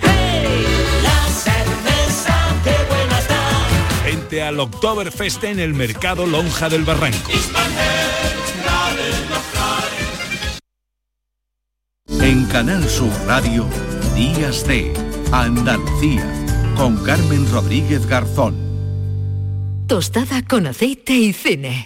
Vente al Oktoberfest en el mercado Lonja del Barranco.
En Canal Sur Radio, Días de Andalucía, con Carmen Rodríguez Garzón.
Tostada con aceite y cine.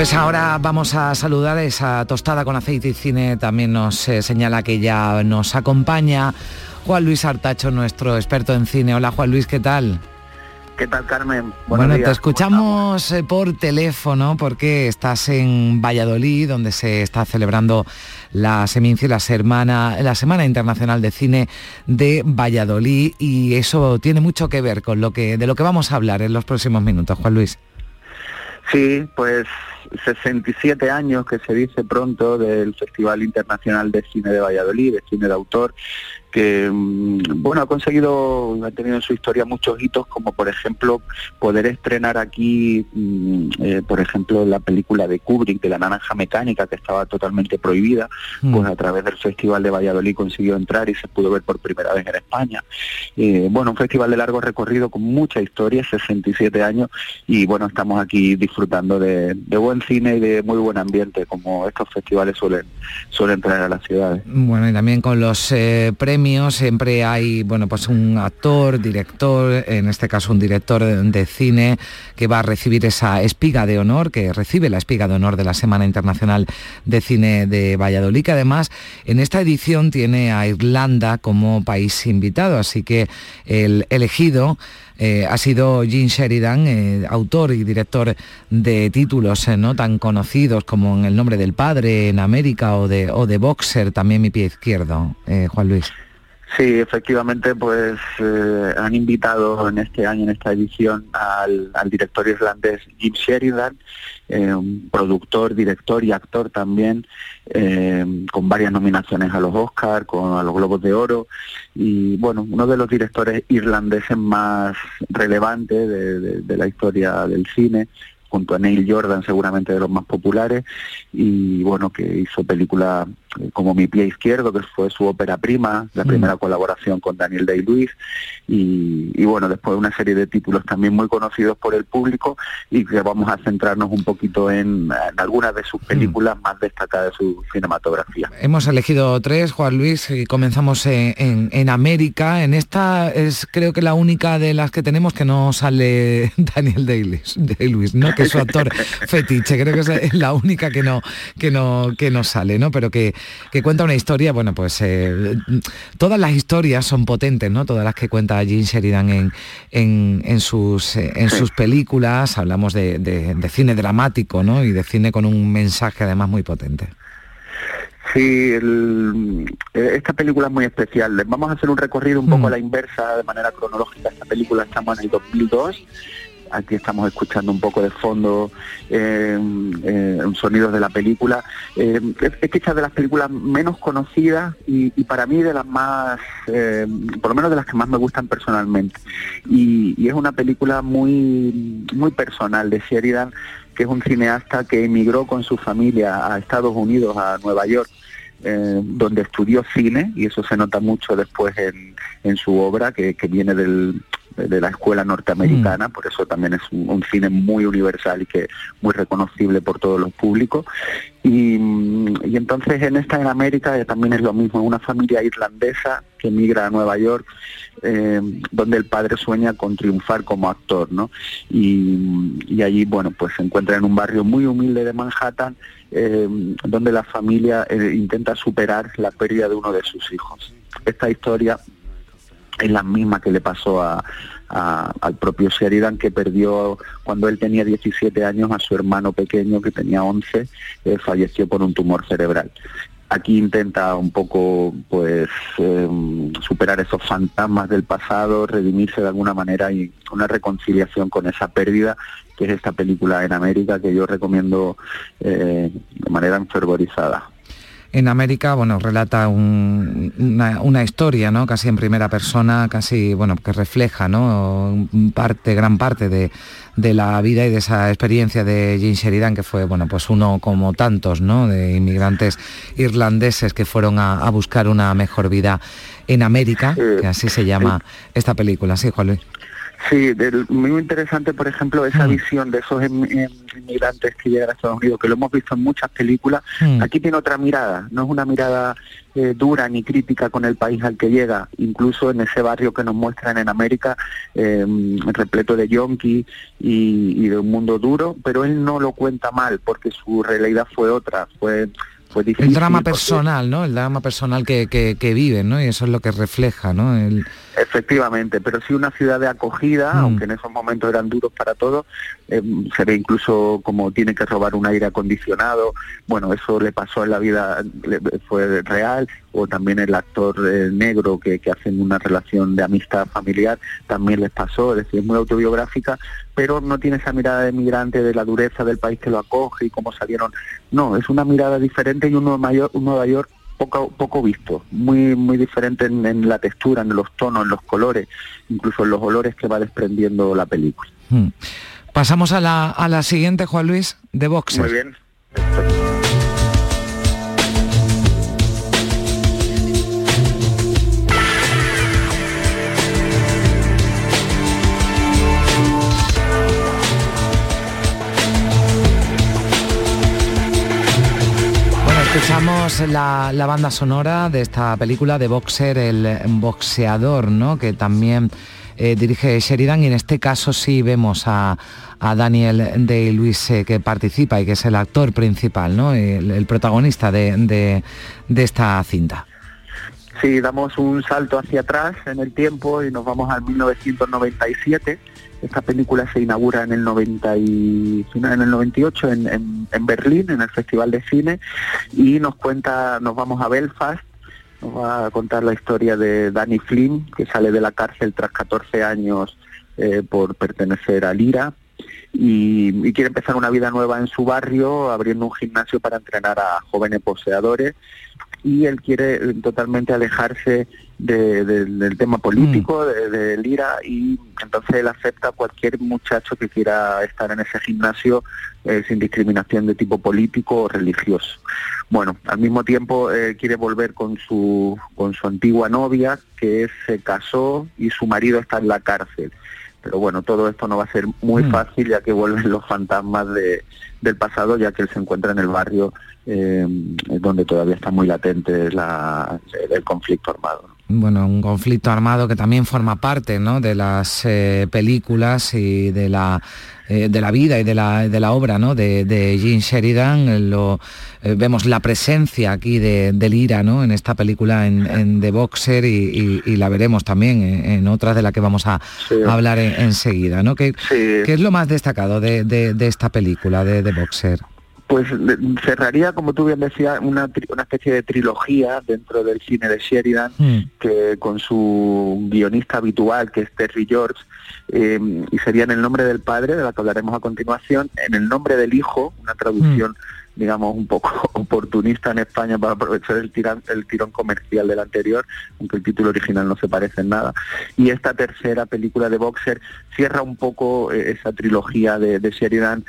Pues ahora vamos a saludar esa tostada con aceite y cine. También nos eh, señala que ya nos acompaña Juan Luis Artacho, nuestro experto en cine. Hola Juan Luis, ¿qué tal?
¿Qué tal, Carmen?
bueno,
Buenos
te
días.
escuchamos eh, por teléfono porque estás en Valladolid, donde se está celebrando la Seminci, la semana, la Semana Internacional de Cine de Valladolid, y eso tiene mucho que ver con lo que de lo que vamos a hablar en los próximos minutos, Juan Luis.
Sí, pues 67 años que se dice pronto del Festival Internacional de Cine de Valladolid, de cine de autor, que mm, bueno ha conseguido, ha tenido en su historia muchos hitos, como por ejemplo poder estrenar aquí, mm, eh, por ejemplo, la película de Kubrick, de la naranja mecánica, que estaba totalmente prohibida,
Mm.
pues a través del Festival de Valladolid consiguió entrar y se pudo ver por primera vez en España. Eh, bueno, un festival de largo recorrido con mucha historia, 67 años, y bueno, estamos aquí disfrutando de, de buen cine y de muy buen ambiente, como estos festivales suelen, suelen traer a las ciudades.
Bueno, y también con los eh, premios siempre hay, bueno, pues un actor, director, en este caso un director de, cine que va a recibir esa espiga de honor, que recibe la espiga de honor de la Semana Internacional de Cine de Valladolid, que además en esta edición tiene a Irlanda como país invitado, así que el elegido eh, ha sido Gene Sheridan, eh, autor y director de títulos eh, no tan conocidos como en El nombre del padre en América o de, o de Boxer, también mi pie izquierdo, Juan Luis.
Sí, efectivamente, pues eh, han invitado en este año, en esta edición, al, al director irlandés Jim Sheridan, eh, un productor, director y actor también, eh, con varias nominaciones a los Oscar, con a los Globos de Oro, y bueno, uno de los directores irlandeses más relevantes de la historia del cine junto a Neil Jordan, seguramente de los más populares, y bueno, que hizo películas eh, como Mi pie izquierdo, que fue su ópera prima, la
Mm.
primera colaboración con Daniel Day-Lewis, y, y bueno, después una serie de títulos también muy conocidos por el público, y que vamos a centrarnos un poquito en, en algunas de sus películas más destacadas de su cinematografía.
Hemos elegido tres, Juan Luis, y comenzamos en, en- en América. En esta es creo que la única de las que tenemos que no sale Daniel Day-Lewis, Day-Lewis, ¿no? Que es su actor fetiche. Creo que es la única que no, que no, que no sale, ¿no? pero que, que cuenta una historia, bueno, pues eh, todas las historias son potentes, ¿no? Todas las que cuenta Gene Sheridan en, en, en sus, en sus películas. Hablamos de, de- de cine dramático, ¿no? Y de cine con un mensaje además muy potente.
Sí, el- esta película es muy especial. Vamos a hacer un recorrido un poco a la inversa, de manera cronológica. Esta película estamos en el 2002. Aquí estamos escuchando un poco de fondo eh, eh, sonidos de la película. Eh, es, quizás de las películas menos conocidas y, para mí de las más, eh, por lo menos de las que más me gustan personalmente. Y, es una película muy, muy personal de Sheridan, que es un cineasta que emigró con su familia a Estados Unidos, a Nueva York, donde estudió cine, y eso se nota mucho después en, su obra, que viene del, de la escuela norteamericana, por eso también es un, un cine muy universal y que muy reconocible por todos los públicos. Y, mm, y entonces en esta en América también es lo mismo, una familia irlandesa que emigra a Nueva York, eh, donde el padre sueña con triunfar como actor, ¿no? Y, y allí, bueno, pues se encuentra en un barrio muy humilde de Manhattan, eh, donde la familia eh, intenta superar la pérdida de uno de sus hijos. Esta historia es la misma que le pasó al propio Sheridan que perdió cuando él tenía 17 años a su hermano pequeño que tenía 11, eh, falleció por un tumor cerebral. Aquí intenta un poco pues eh, superar esos fantasmas del pasado, redimirse de alguna manera y una reconciliación con esa pérdida que es esta película en América que yo recomiendo eh, de manera enfervorizada.
En América, bueno, relata un- una, una historia, ¿no? Casi en primera persona, casi, bueno, que refleja, ¿no? Parte, gran parte de, de la vida y de esa experiencia de Jim Sheridan, que fue, bueno, pues uno como tantos, ¿no? De inmigrantes irlandeses que fueron a, a buscar una mejor vida en América, que así se llama esta película, sí, Juan Luis.
Sí, del- muy interesante, por ejemplo, esa
Mm.
visión de esos em- em- inmigrantes que llegan a Estados Unidos, que lo hemos visto en muchas películas.
Mm.
Aquí tiene otra mirada, no es una mirada eh, dura ni crítica con el país al que llega, incluso en ese barrio que nos muestran en América, eh, repleto de yonki y, y de un mundo duro, pero él no lo cuenta mal, porque su realidad fue otra, fue, fue difícil.
El drama
porque-
personal, ¿no? El drama personal que, que, que viven, ¿no? Y eso es lo que refleja, ¿no? El,
Efectivamente, pero sí una ciudad de acogida,
Mm.
aunque en esos momentos eran duros para todos, eh, se ve incluso como tiene que robar un aire acondicionado, bueno, eso le pasó en la vida, le- fue real, o también el actor eh, negro que, que hacen una relación de amistad familiar, también les pasó, es decir, es muy autobiográfica, pero no tiene esa mirada de migrante de la dureza del país que lo acoge y cómo salieron, no, es una mirada diferente y un Nueva York, un Nueva York poco, poco visto, muy, muy diferente en, en la textura, en los tonos, en los colores, incluso en los olores que va desprendiendo la película.
Hmm. Pasamos a la, a la siguiente, Juan Luis, de Boxer.
Muy bien.
Escuchamos la, banda sonora de esta película de Boxer, el boxeador, ¿no? Que también eh, dirige Sheridan y en este caso sí vemos a, a Daniel Day-Lewis eh, que participa y que es el actor principal, ¿no? El, protagonista de, de- de esta cinta.
Sí, damos un salto hacia atrás en el tiempo y nos vamos al 1997. Esta película se inaugura en el 90 y, en el 98 en, en- en Berlín, en el Festival de Cine, y nos cuenta, nos vamos a Belfast, nos va a contar la historia de Danny Flynn, que sale de la cárcel tras 14 años eh, por pertenecer al IRA y, y quiere empezar una vida nueva en su barrio, abriendo un gimnasio para entrenar a jóvenes poseadores y él quiere eh, totalmente alejarse de- de- del tema político, de- del IRA, y entonces él acepta a cualquier muchacho que quiera estar en ese gimnasio eh, sin discriminación de tipo político o religioso. Bueno, al mismo tiempo eh, quiere volver con su, con su antigua novia, que se casó y su marido está en la cárcel. Pero bueno, todo esto no va a ser muy fácil ya que vuelven los fantasmas de, del pasado, ya que él se encuentra en el barrio eh, donde todavía está muy latente la- el conflicto armado.
Bueno, un conflicto armado que también forma parte ¿no? de las eh, películas y de la, eh, de la vida y de la, de la obra ¿no? de, de Gene Sheridan. Eh, Lo, eh, vemos la presencia aquí de, del IRA ¿no? en esta película en, en The Boxer y, y- y la veremos también en, en otras de las que vamos a, a hablar en- enseguida. ¿no? ¿Qué, qué es lo más destacado de, de- de esta película de The Boxer?
Pues cerraría, como tú bien decías, una, una especie de trilogía dentro del cine de Sheridan, mm. que con su guionista habitual, que es Terry George, eh, y sería en el nombre del padre, de la que hablaremos a continuación, en el nombre del hijo, una traducción mm digamos, un poco oportunista en España para aprovechar el, tirán, el tirón comercial del anterior, aunque el título original no se parece en nada. Y esta tercera película de Boxer cierra un poco eh, esa trilogía de, de Sheridan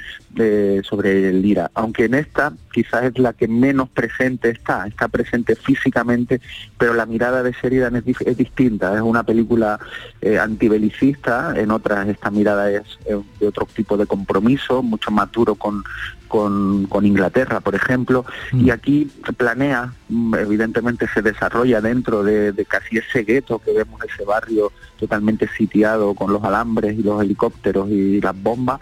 sobre el Lira, aunque en esta quizás es la que menos presente está, está presente físicamente, pero la mirada de Sheridan es, es distinta, es una película eh, antibelicista, en otras esta mirada es de otro tipo de compromiso, mucho más con, con, Inglaterra, por ejemplo, y mm. aquí planea, mm, evidentemente se desarrolla dentro de, casi ese gueto que vemos, ese barrio totalmente sitiado con los alambres y los helicópteros y las bombas,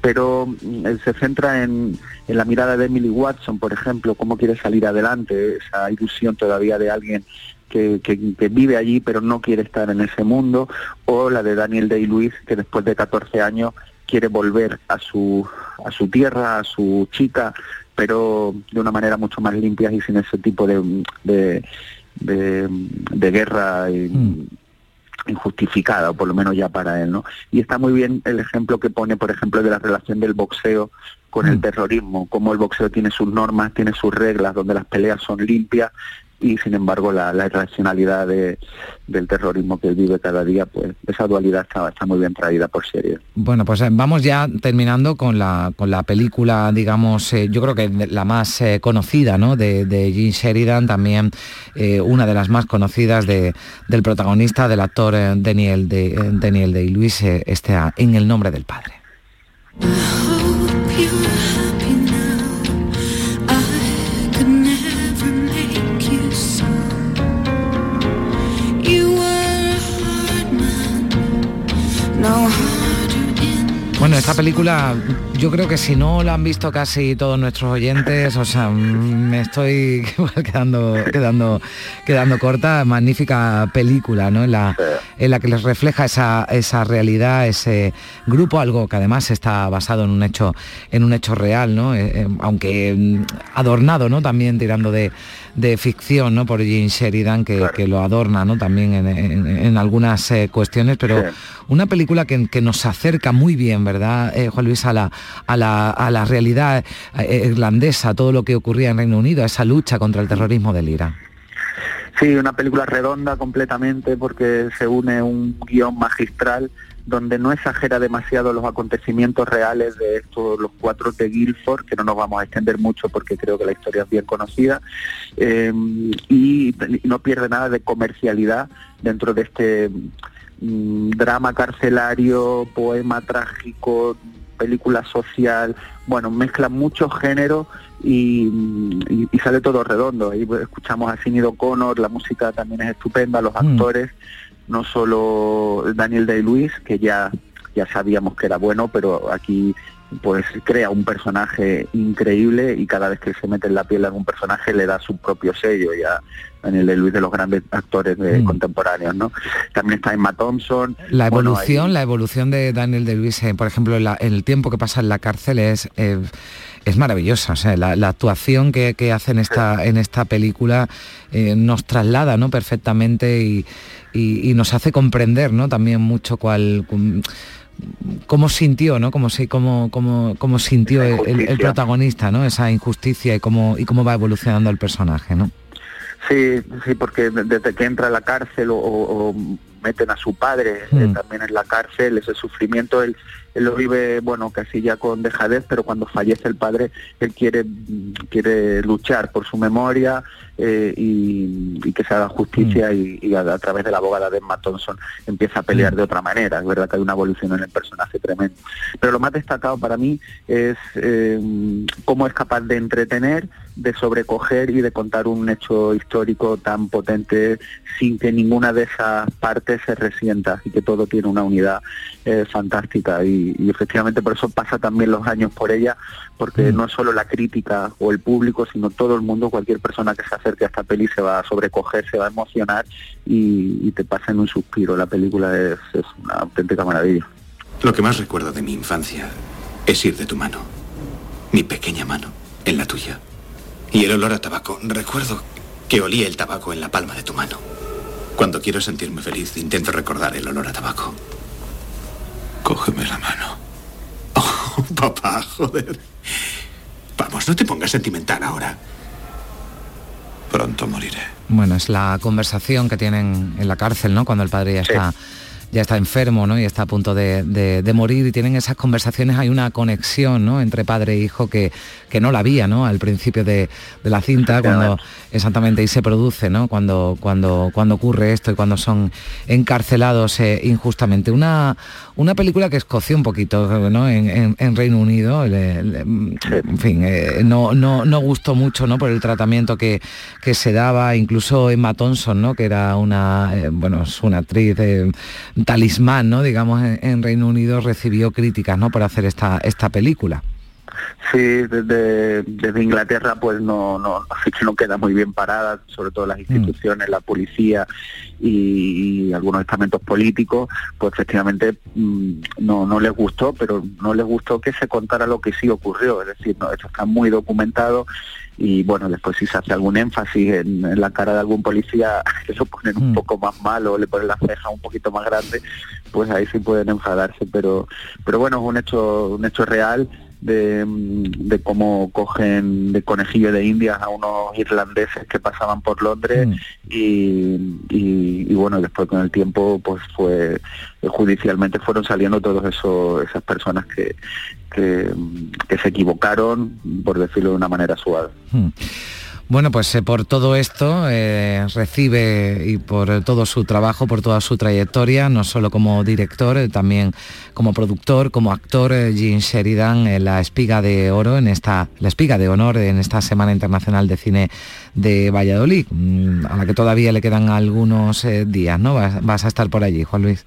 pero mm, se centra en, la mirada de Emily Watson, por ejemplo, cómo quiere salir adelante, esa ilusión todavía de alguien que, vive allí pero no quiere estar en ese mundo, o la de Daniel Day-Lewis, que después de 14 años quiere volver a su, a su tierra, a su chica, pero de una manera mucho más limpia y sin ese tipo de, de, de, guerra mm. injustificada, o por lo menos ya para él, ¿no? Y está muy bien el ejemplo que pone, por ejemplo, de la relación del boxeo con el mm. terrorismo, cómo el boxeo tiene sus normas, tiene sus reglas, donde las peleas son limpias y sin embargo la, irracionalidad del terrorismo que vive cada día, pues esa dualidad está, está muy bien traída por serie.
Bueno, pues eh, vamos ya terminando con la, la película, digamos, eh, yo creo que la más eh, conocida ¿no? de, de Sheridan, también una de las más conocidas de, del protagonista, del actor Daniel de Daniel de Luis, este en el nombre del padre. Esta película yo creo que si no la han visto casi todos nuestros oyentes, o sea, me estoy quedando, quedando, quedando corta, magnífica película, ¿no? En la, en la que les refleja esa, esa realidad, ese grupo, algo que además está basado en un hecho, en un hecho real, ¿no? Eh, eh, aunque mm, adornado, ¿no? También tirando de, de ficción, ¿no? Por Gene Sheridan, que, que lo adorna, ¿no? También en, algunas eh, cuestiones, pero una película que, que, nos acerca muy bien, ¿verdad, eh, Juan Luis, a la, a la, a la realidad eh, irlandesa, todo lo que ocurría en Reino Unido, esa lucha contra el terrorismo del IRA?
Sí, una película redonda completamente porque se une un guion magistral donde no exagera demasiado los acontecimientos reales de estos los cuatro de Guilford, que no nos vamos a extender mucho porque creo que la historia es bien conocida, eh, y, no pierde nada de comercialidad dentro de este mm, drama carcelario, poema trágico, película social, bueno, mezcla muchos géneros y, sale todo redondo. Ahí escuchamos a Finido Connor, la música también es estupenda, los mm. actores no solo Daniel Day-Lewis, que ya, ya sabíamos que era bueno, pero aquí pues crea un personaje increíble y cada vez que se mete en la piel de un personaje le da su propio sello ya Daniel Day Lewis de los grandes actores mm. contemporáneos no también está Emma Thompson
la evolución la evolución de Daniel Day Lewis eh, por ejemplo en, el tiempo que pasa en la cárcel es eh, es maravillosa. la, actuación que, que, hace en esta, en esta película eh, nos traslada ¿no? perfectamente y, nos hace comprender ¿no? también mucho cuál cómo sintió, ¿no? Cómo, cómo, cómo, cómo sintió el, protagonista, ¿no? Esa injusticia y cómo, y cómo va evolucionando el personaje, ¿no?
Sí, sí, porque desde que entra a la cárcel o, meten a su padre eh, hmm. también en la cárcel, ese sufrimiento, él, él lo vive, bueno, casi ya con dejadez, pero cuando fallece el padre, él quiere, quiere luchar por su memoria eh, y, que se haga justicia mm. y, a, través de la abogada de Emma Thompson empieza a pelear mm. de otra manera. Es verdad que hay una evolución en el personaje tremendo. Pero lo más destacado para mí es eh, cómo es capaz de entretener, de sobrecoger y de contar un hecho histórico tan potente sin que ninguna de esas partes se resienta y que todo tiene una unidad eh, fantástica. Y, y, efectivamente por eso pasa también los años por ella, porque mm. no solo la crítica o el público, sino todo el mundo, cualquier persona que se acerque a esta peli se va a sobrecoger, se va a emocionar y, te pasa en un suspiro. La película es, es una auténtica maravilla.
Lo que más recuerdo de mi infancia es ir de tu mano, mi pequeña mano en la tuya. Y el olor a tabaco. Recuerdo que olía el tabaco en la palma de tu mano. Cuando quiero sentirme feliz, intento recordar el olor a tabaco. Cógeme la mano. Oh, papá, joder. Vamos, no te pongas sentimental ahora. Pronto moriré.
Bueno, es la conversación que tienen en la cárcel, ¿no? Cuando el padre ya está ya está enfermo ¿no? y está a punto de, morir y tienen esas conversaciones, hay una conexión ¿no? entre padre e hijo que, que no la había ¿no? al principio de, la cinta, cuando exactamente y se produce, ¿no? cuando, cuando, cuando ocurre esto y cuando son encarcelados eh, injustamente. Una, una película que escoció un poquito ¿no? en, Reino Unido, en fin, eh, no, no, no gustó mucho ¿no? por el tratamiento que, que se daba, incluso Emma Thompson, ¿no? que era una, eh, bueno, es una actriz talismán, ¿no? digamos, en, Reino Unido recibió críticas ¿no? por hacer esta, esta película.
Sí, desde, desde Inglaterra pues no, no, no queda muy bien parada, sobre todo las mm. instituciones, la policía y, algunos estamentos políticos, pues efectivamente mm, no, no les gustó, pero no les gustó que se contara lo que sí ocurrió, es decir, no, esto está muy documentado y bueno, después si se hace algún énfasis en, la cara de algún policía que lo ponen un mm. poco más mal o le ponen la ceja un poquito más grande, pues ahí sí pueden enfadarse, pero pero bueno, es un hecho un hecho real de, cómo cogen de conejillo de indias a unos irlandeses que pasaban por Londres mm. y, bueno, después con el tiempo pues fue judicialmente fueron saliendo todos esos esas personas que, que, se equivocaron, por decirlo de una manera suave. Mm.
Bueno, pues eh, por todo esto eh, recibe y por todo su trabajo, por toda su trayectoria, no solo como director, eh, también como productor, como actor, Gene Sheridan, la espiga de oro en esta, la espiga de honor en esta Semana Internacional de Cine de Valladolid, mm, a la que todavía le quedan algunos días, ¿no? vas a estar por allí, Juan Luis.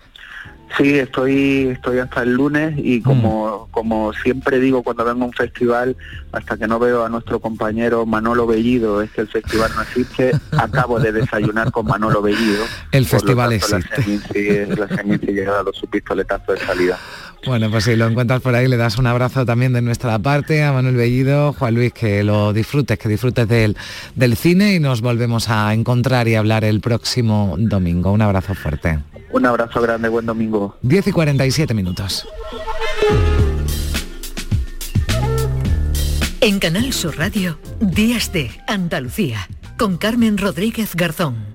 Sí, estoy, estoy hasta el lunes y como, mm. como siempre digo cuando vengo a un festival, hasta que no veo a nuestro compañero Manolo Bellido, es que el festival no existe, acabo de desayunar con Manolo Bellido.
El festival existe.
La seminci, la llegado su pistoletazo de salida.
Bueno, pues si lo encuentras por ahí, le das un abrazo también de nuestra parte a Manuel Bellido, Juan Luis, que lo disfrutes, que disfrutes del, del cine y nos volvemos a encontrar y hablar el próximo domingo. Un abrazo fuerte.
Un abrazo grande, buen domingo.
10 y 47 minutos.
En Canal Sur Radio, Días de Andalucía, con Carmen Rodríguez Garzón.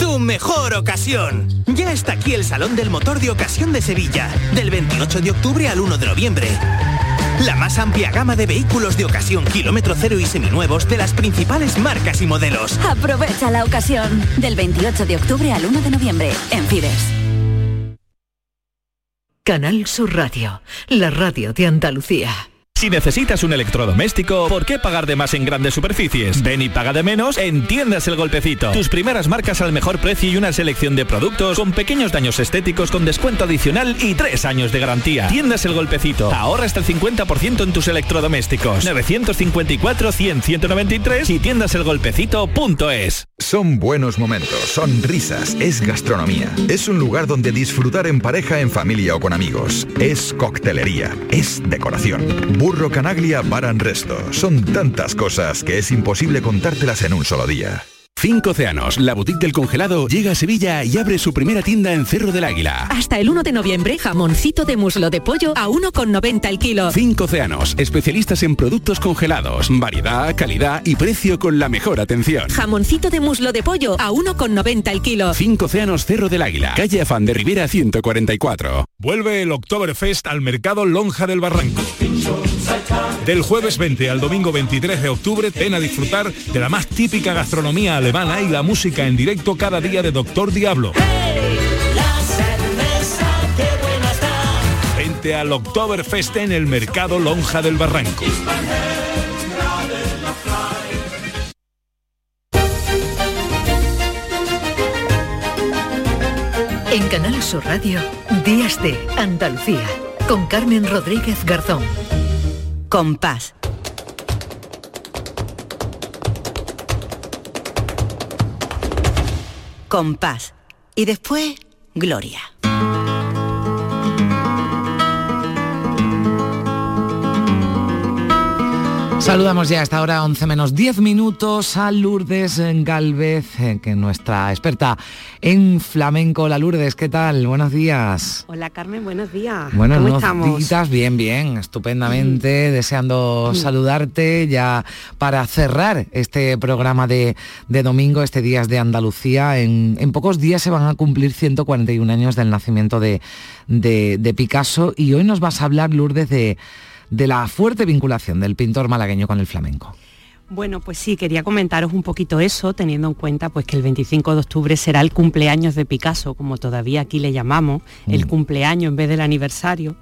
tu mejor ocasión. Ya está aquí el Salón del Motor de Ocasión de Sevilla, del 28 de octubre al 1 de noviembre. La más amplia gama de vehículos de ocasión kilómetro cero y seminuevos de las principales marcas y modelos.
Aprovecha la ocasión, del 28 de octubre al 1 de noviembre, en Fides.
Canal Sur Radio, la radio de Andalucía.
Si necesitas un electrodoméstico, ¿por qué pagar de más en grandes superficies? Ven y paga de menos en Tiendas El Golpecito. Tus primeras marcas al mejor precio y una selección de productos con pequeños daños estéticos con descuento adicional y tres años de garantía. Tiendas El Golpecito. Ahorra hasta el 50% en tus electrodomésticos. 954-100-193 y tiendaselgolpecito.es.
Son buenos momentos, son risas, es gastronomía. Es un lugar donde disfrutar en pareja, en familia o con amigos. Es coctelería, es decoración Burro Canaglia Baran Resto. Son tantas cosas que es imposible contártelas en un solo día.
Cinco Océanos, la boutique del congelado, llega a Sevilla y abre su primera tienda en Cerro del Águila.
Hasta el 1 de noviembre, jamoncito de muslo de pollo a 1,90 el kilo.
Cinco Océanos, especialistas en productos congelados, variedad, calidad y precio con la mejor atención.
Jamoncito de muslo de pollo a 1,90 el kilo.
Cinco Océanos Cerro del Águila, calle Afán de Rivera 144.
Vuelve el Oktoberfest al mercado Lonja del Barranco. Del jueves 20 al domingo 23 de octubre, ven a disfrutar de la más típica gastronomía alemana y la música en directo cada día de Doctor Diablo. Vente al Oktoberfest en el Mercado Lonja del Barranco.
En Canal Sur Radio, Días de Andalucía, con Carmen Rodríguez Garzón.
Compás. Compás. Y después, Gloria.
Saludamos ya a esta hora 11 menos 10 minutos a Lourdes Galvez, eh, que nuestra experta en flamenco. La Lourdes, ¿qué tal? Buenos días.
Hola Carmen, buenos días.
Buenas
¿Cómo
estamos? Bien, bien, estupendamente. Deseando saludarte ya para cerrar este programa de, de domingo, este Días de Andalucía. En, en, pocos días se van a cumplir 141 años del nacimiento de, de, de Picasso y hoy nos vas a hablar, Lourdes, de de la fuerte vinculación del pintor malagueño con el flamenco.
Bueno, pues sí, quería comentaros un poquito eso, teniendo en cuenta pues que el 25 de octubre será el cumpleaños de Picasso, como todavía aquí le llamamos, el mm. cumpleaños en vez del aniversario.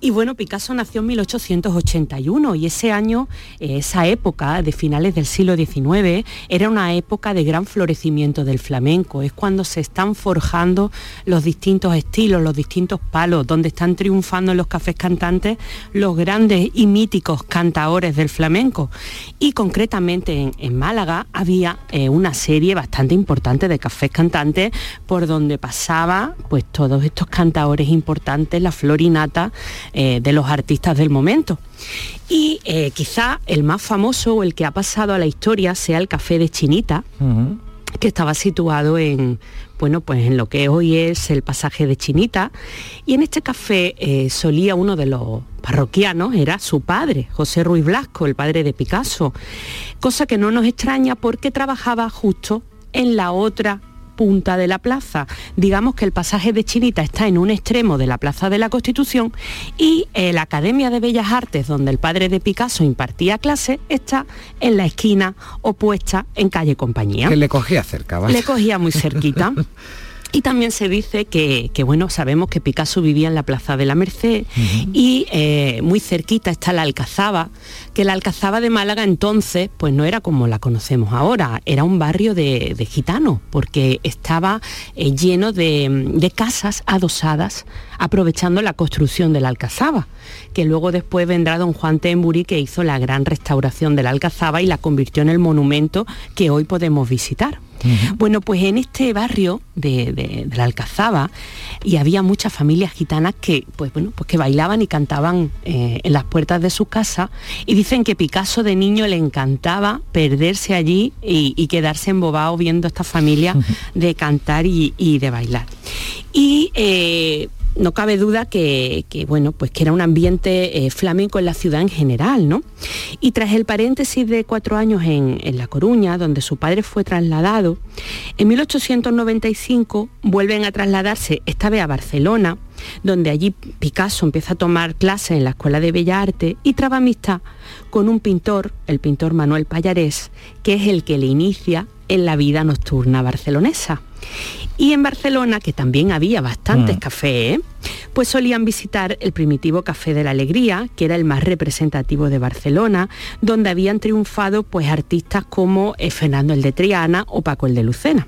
Y bueno, Picasso nació en 1881 y ese año, eh, esa época de finales del siglo XIX, era una época de gran florecimiento del flamenco. Es cuando se están forjando los distintos estilos, los distintos palos, donde están triunfando en los cafés cantantes los grandes y míticos cantaores del flamenco. Y concretamente en, Málaga había eh, una serie bastante importante de cafés cantantes por donde pasaba pues todos estos cantaores importantes, la florinata eh, de los artistas del momento. Y eh, quizá el más famoso o el que ha pasado a la historia sea el Café de Chinita, que estaba situado en, bueno, pues en lo que hoy es el pasaje de Chinita. Y en este café eh, solía uno de los parroquianos, era su padre, José Ruiz Blasco, el padre de Picasso. Cosa que no nos extraña porque trabajaba justo en la otra punta de la plaza. Digamos que el pasaje de Chinita está en un extremo de la Plaza de la Constitución y eh, la Academia de Bellas Artes, donde el padre de Picasso impartía clase, está en la esquina opuesta en calle Compañía.
Que le cogía cerca, ¿vale?
Le cogía muy cerquita. Y también se dice que, bueno, sabemos que Picasso vivía en la Plaza de la Merced y eh, muy cerquita está la Alcazaba, que la Alcazaba de Málaga entonces pues no era como la conocemos ahora, era un barrio de, gitanos, porque estaba eh, lleno de, de, casas adosadas aprovechando la construcción de la Alcazaba, que luego después vendrá don Juan Temburi que hizo la gran restauración de la Alcazaba y la convirtió en el monumento que hoy podemos visitar. Bueno, pues en este barrio de, la Alcazaba y había muchas familias gitanas que, pues, bueno, pues que bailaban y cantaban eh, en las puertas de su casa y dicen que Picasso de niño le encantaba perderse allí y, quedarse embobado viendo a esta familia de cantar y, de bailar. Y eh, no cabe duda que, bueno, pues que era un ambiente eh, flamenco en la ciudad en general, ¿no? Y tras el paréntesis de cuatro años en, La Coruña, donde su padre fue trasladado, en 1895 vuelven a trasladarse, esta vez a Barcelona, donde allí Picasso empieza a tomar clases en la Escuela de Bellas Artes y traba amistad con un pintor, el pintor Manuel Payarés, que es el que le inicia en la vida nocturna barcelonesa. Y en Barcelona, que también había bastantes mm. cafés, pues solían visitar el primitivo Café de la Alegría, que era el más representativo de Barcelona, donde habían triunfado pues artistas como eh, Fernando el de Triana o Paco el de Lucena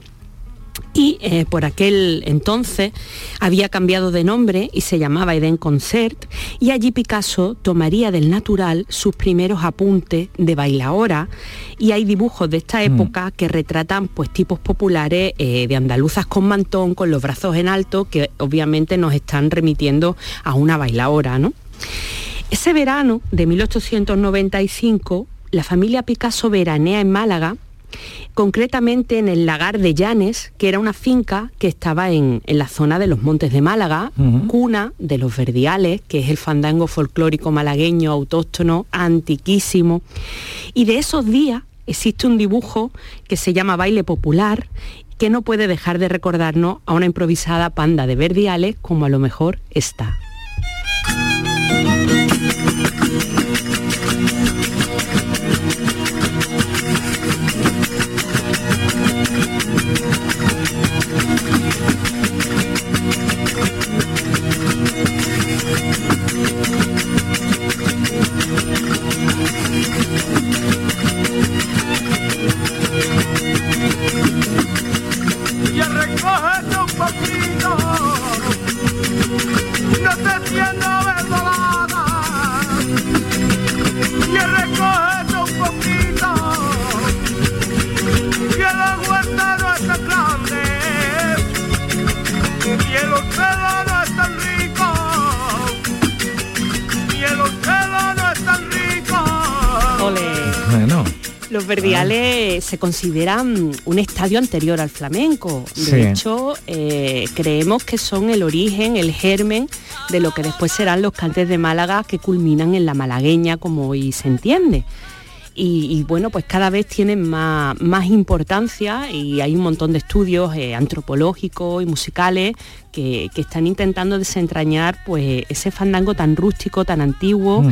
y eh, por aquel entonces había cambiado de nombre y se llamaba Eden Concert y allí Picasso tomaría del natural sus primeros apuntes de bailaora y hay dibujos de esta mm. época que retratan pues tipos populares eh, de andaluzas con mantón, con los brazos en alto, que obviamente nos están remitiendo a una bailaora, ¿no? Ese verano de 1895 la familia Picasso veranea en Málaga concretamente en el lagar de Llanes, que era una finca que estaba en, la zona de los Montes de Málaga, cuna de los verdiales, que es el fandango folclórico malagueño autóctono antiquísimo. Y de esos días existe un dibujo que se llama Baile Popular que no puede dejar de recordarnos a una improvisada panda de verdiales como a lo mejor está. Se consideran un estadio anterior al flamenco. De
Sí.
hecho, eh, creemos que son el origen, el germen de lo que después serán los cantes de Málaga que culminan en la malagueña, como hoy se entiende. Y, y, bueno, pues cada vez tienen más, más importancia y hay un montón de estudios eh, antropológicos y musicales que, que están intentando desentrañar pues ese fandango tan rústico, tan antiguo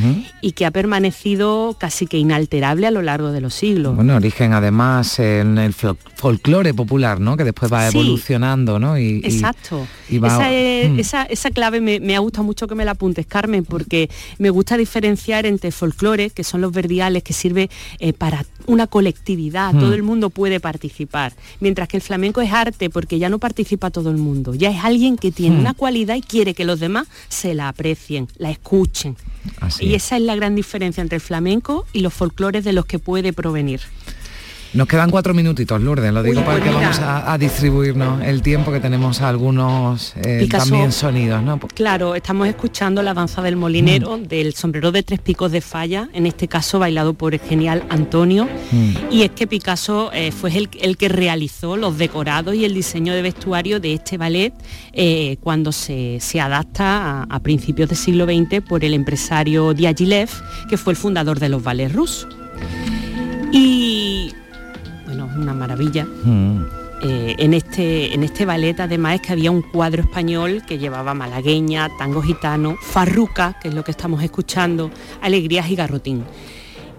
y que ha permanecido casi que inalterable a lo largo de los siglos.
Bueno, origen además en el folclore popular, ¿no? Que después va
Sí.
evolucionando, ¿no? Y, y-
Exacto.
y va-
esa, es-
Mm.
esa, esa clave me, me ha gustado mucho que me la apuntes, Carmen, porque me gusta diferenciar entre folclore, que son los verdiales, que sirve eh, para una colectividad,
Mm.
todo el mundo puede participar, mientras que el flamenco es arte, porque ya no participa todo el mundo, ya es alguien que tiene
Mm.
una cualidad y quiere que los demás se la aprecien, la escuchen.
Así
y
es.
esa es la gran diferencia entre el flamenco y los folclores de los que puede provenir.
Nos quedan cuatro minutitos, Lourdes, lo digo
Uy,
para que
mira.
vamos a, a distribuirnos el tiempo que tenemos a algunos eh, también sonidos, ¿no?
Claro, estamos escuchando la danza del molinero, del sombrero de tres picos de falla, en este caso bailado por el genial Antonio.
Mm.
Y es que Picasso eh, fue el, el que realizó los decorados y el diseño de vestuario de este ballet eh, cuando se, se adapta a, a principios del siglo XX por el empresario Diaghilev, que fue el fundador de los ballets rusos. Y bueno, es una maravilla.
Mm.
Eh, en, este, en este ballet además es que había un cuadro español que llevaba malagueña, tango gitano, farruca, que es lo que estamos escuchando, alegrías y garrotín.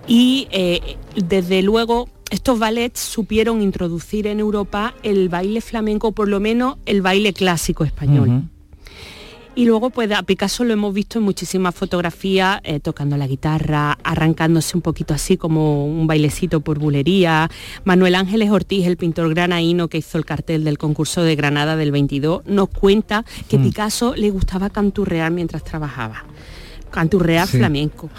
Y eh, desde luego estos ballets supieron introducir en Europa el baile flamenco, por lo menos el baile clásico español. Y luego pues a Picasso lo hemos visto en muchísimas fotografías eh, tocando la guitarra, arrancándose un poquito así como un bailecito por bulería. Manuel Ángeles Ortiz, el pintor granaíno que hizo el cartel del concurso de Granada del 22, nos cuenta que
Mm.
Picasso le gustaba canturrear mientras trabajaba. Canturrear
Sí.
flamenco.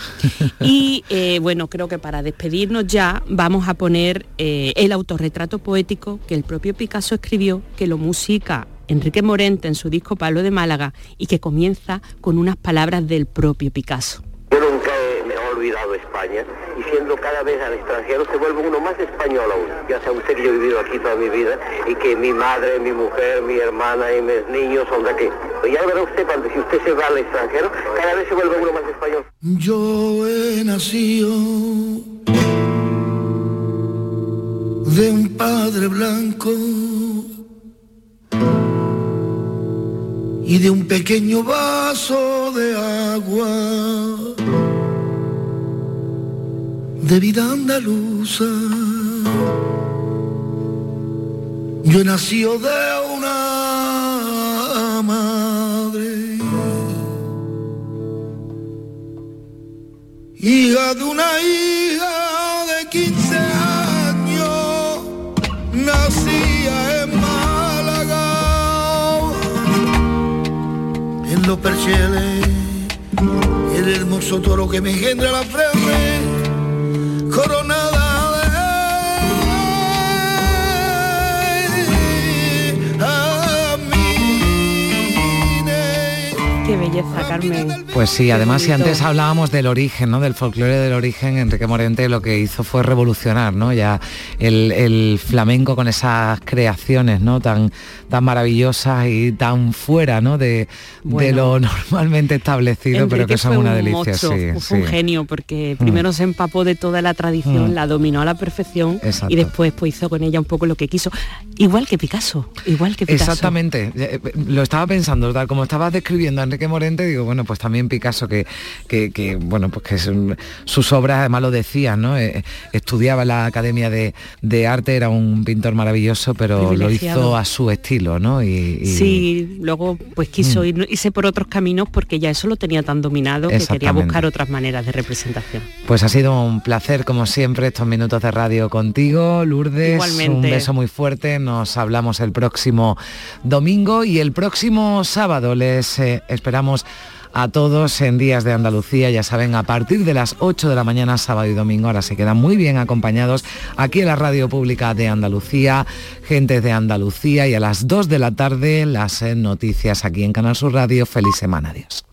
Y eh, bueno, creo que para despedirnos ya vamos a poner eh, el autorretrato poético que el propio Picasso escribió, que lo musica Enrique Morente en su disco Pablo de Málaga y que comienza con unas palabras del propio Picasso.
Yo nunca he, me he olvidado España y siendo cada vez al extranjero se vuelve uno más español aún. Ya sabe usted que yo he vivido aquí toda mi vida y que mi madre, mi mujer, mi hermana y mis niños son de aquí. Pero ya verá usted cuando si usted se va al extranjero, cada vez se vuelve uno más español.
Yo he nacido de un padre blanco y de un pequeño vaso de agua de vida andaluza. Yo nacido de una madre hija de una hija en los percheles, el hermoso toro que me engendra la frente, coronada
belleza, Carmen.
Pues sí, además si antes hablábamos del origen, ¿no? Del folclore del origen, Enrique Morente lo que hizo fue revolucionar, ¿no? Ya el, el flamenco con esas creaciones, ¿no? Tan, tan maravillosas y tan fuera, ¿no? De, lo normalmente establecido, pero
Enrique
que son
fue
una
un
delicia, sí.
fue un genio porque primero se empapó de toda la tradición,
Mm.
la dominó a la perfección
Exacto.
y después pues hizo con ella un poco lo que quiso. Igual que Picasso, igual que Picasso.
Exactamente, Eh, eh, lo estaba pensando, tal como estabas describiendo a Enrique Morente, digo, bueno, pues también Picasso, que, que, que, bueno, pues que son- sus obras, además lo decían, ¿no? Eh, estudiaba en la Academia de, de Arte, era un pintor maravilloso, pero lo hizo a su estilo, ¿no? Y, y-
Sí, luego pues quiso
Mm.
ir, irse por otros caminos porque ya eso lo tenía tan dominado que quería buscar otras maneras de representación.
Pues ha sido un placer, como siempre, estos minutos de radio contigo, Lourdes.
Igualmente.
Un beso muy fuerte. Nos hablamos el próximo domingo y el próximo sábado les eh, esperamos a todos en Días de Andalucía, ya saben, a partir de las 8 de la mañana, sábado y domingo. Ahora se quedan muy bien acompañados aquí en la Radio Pública de Andalucía, gente de Andalucía y a las 2 de la tarde las noticias aquí en Canal Sur Radio. Feliz semana, adiós.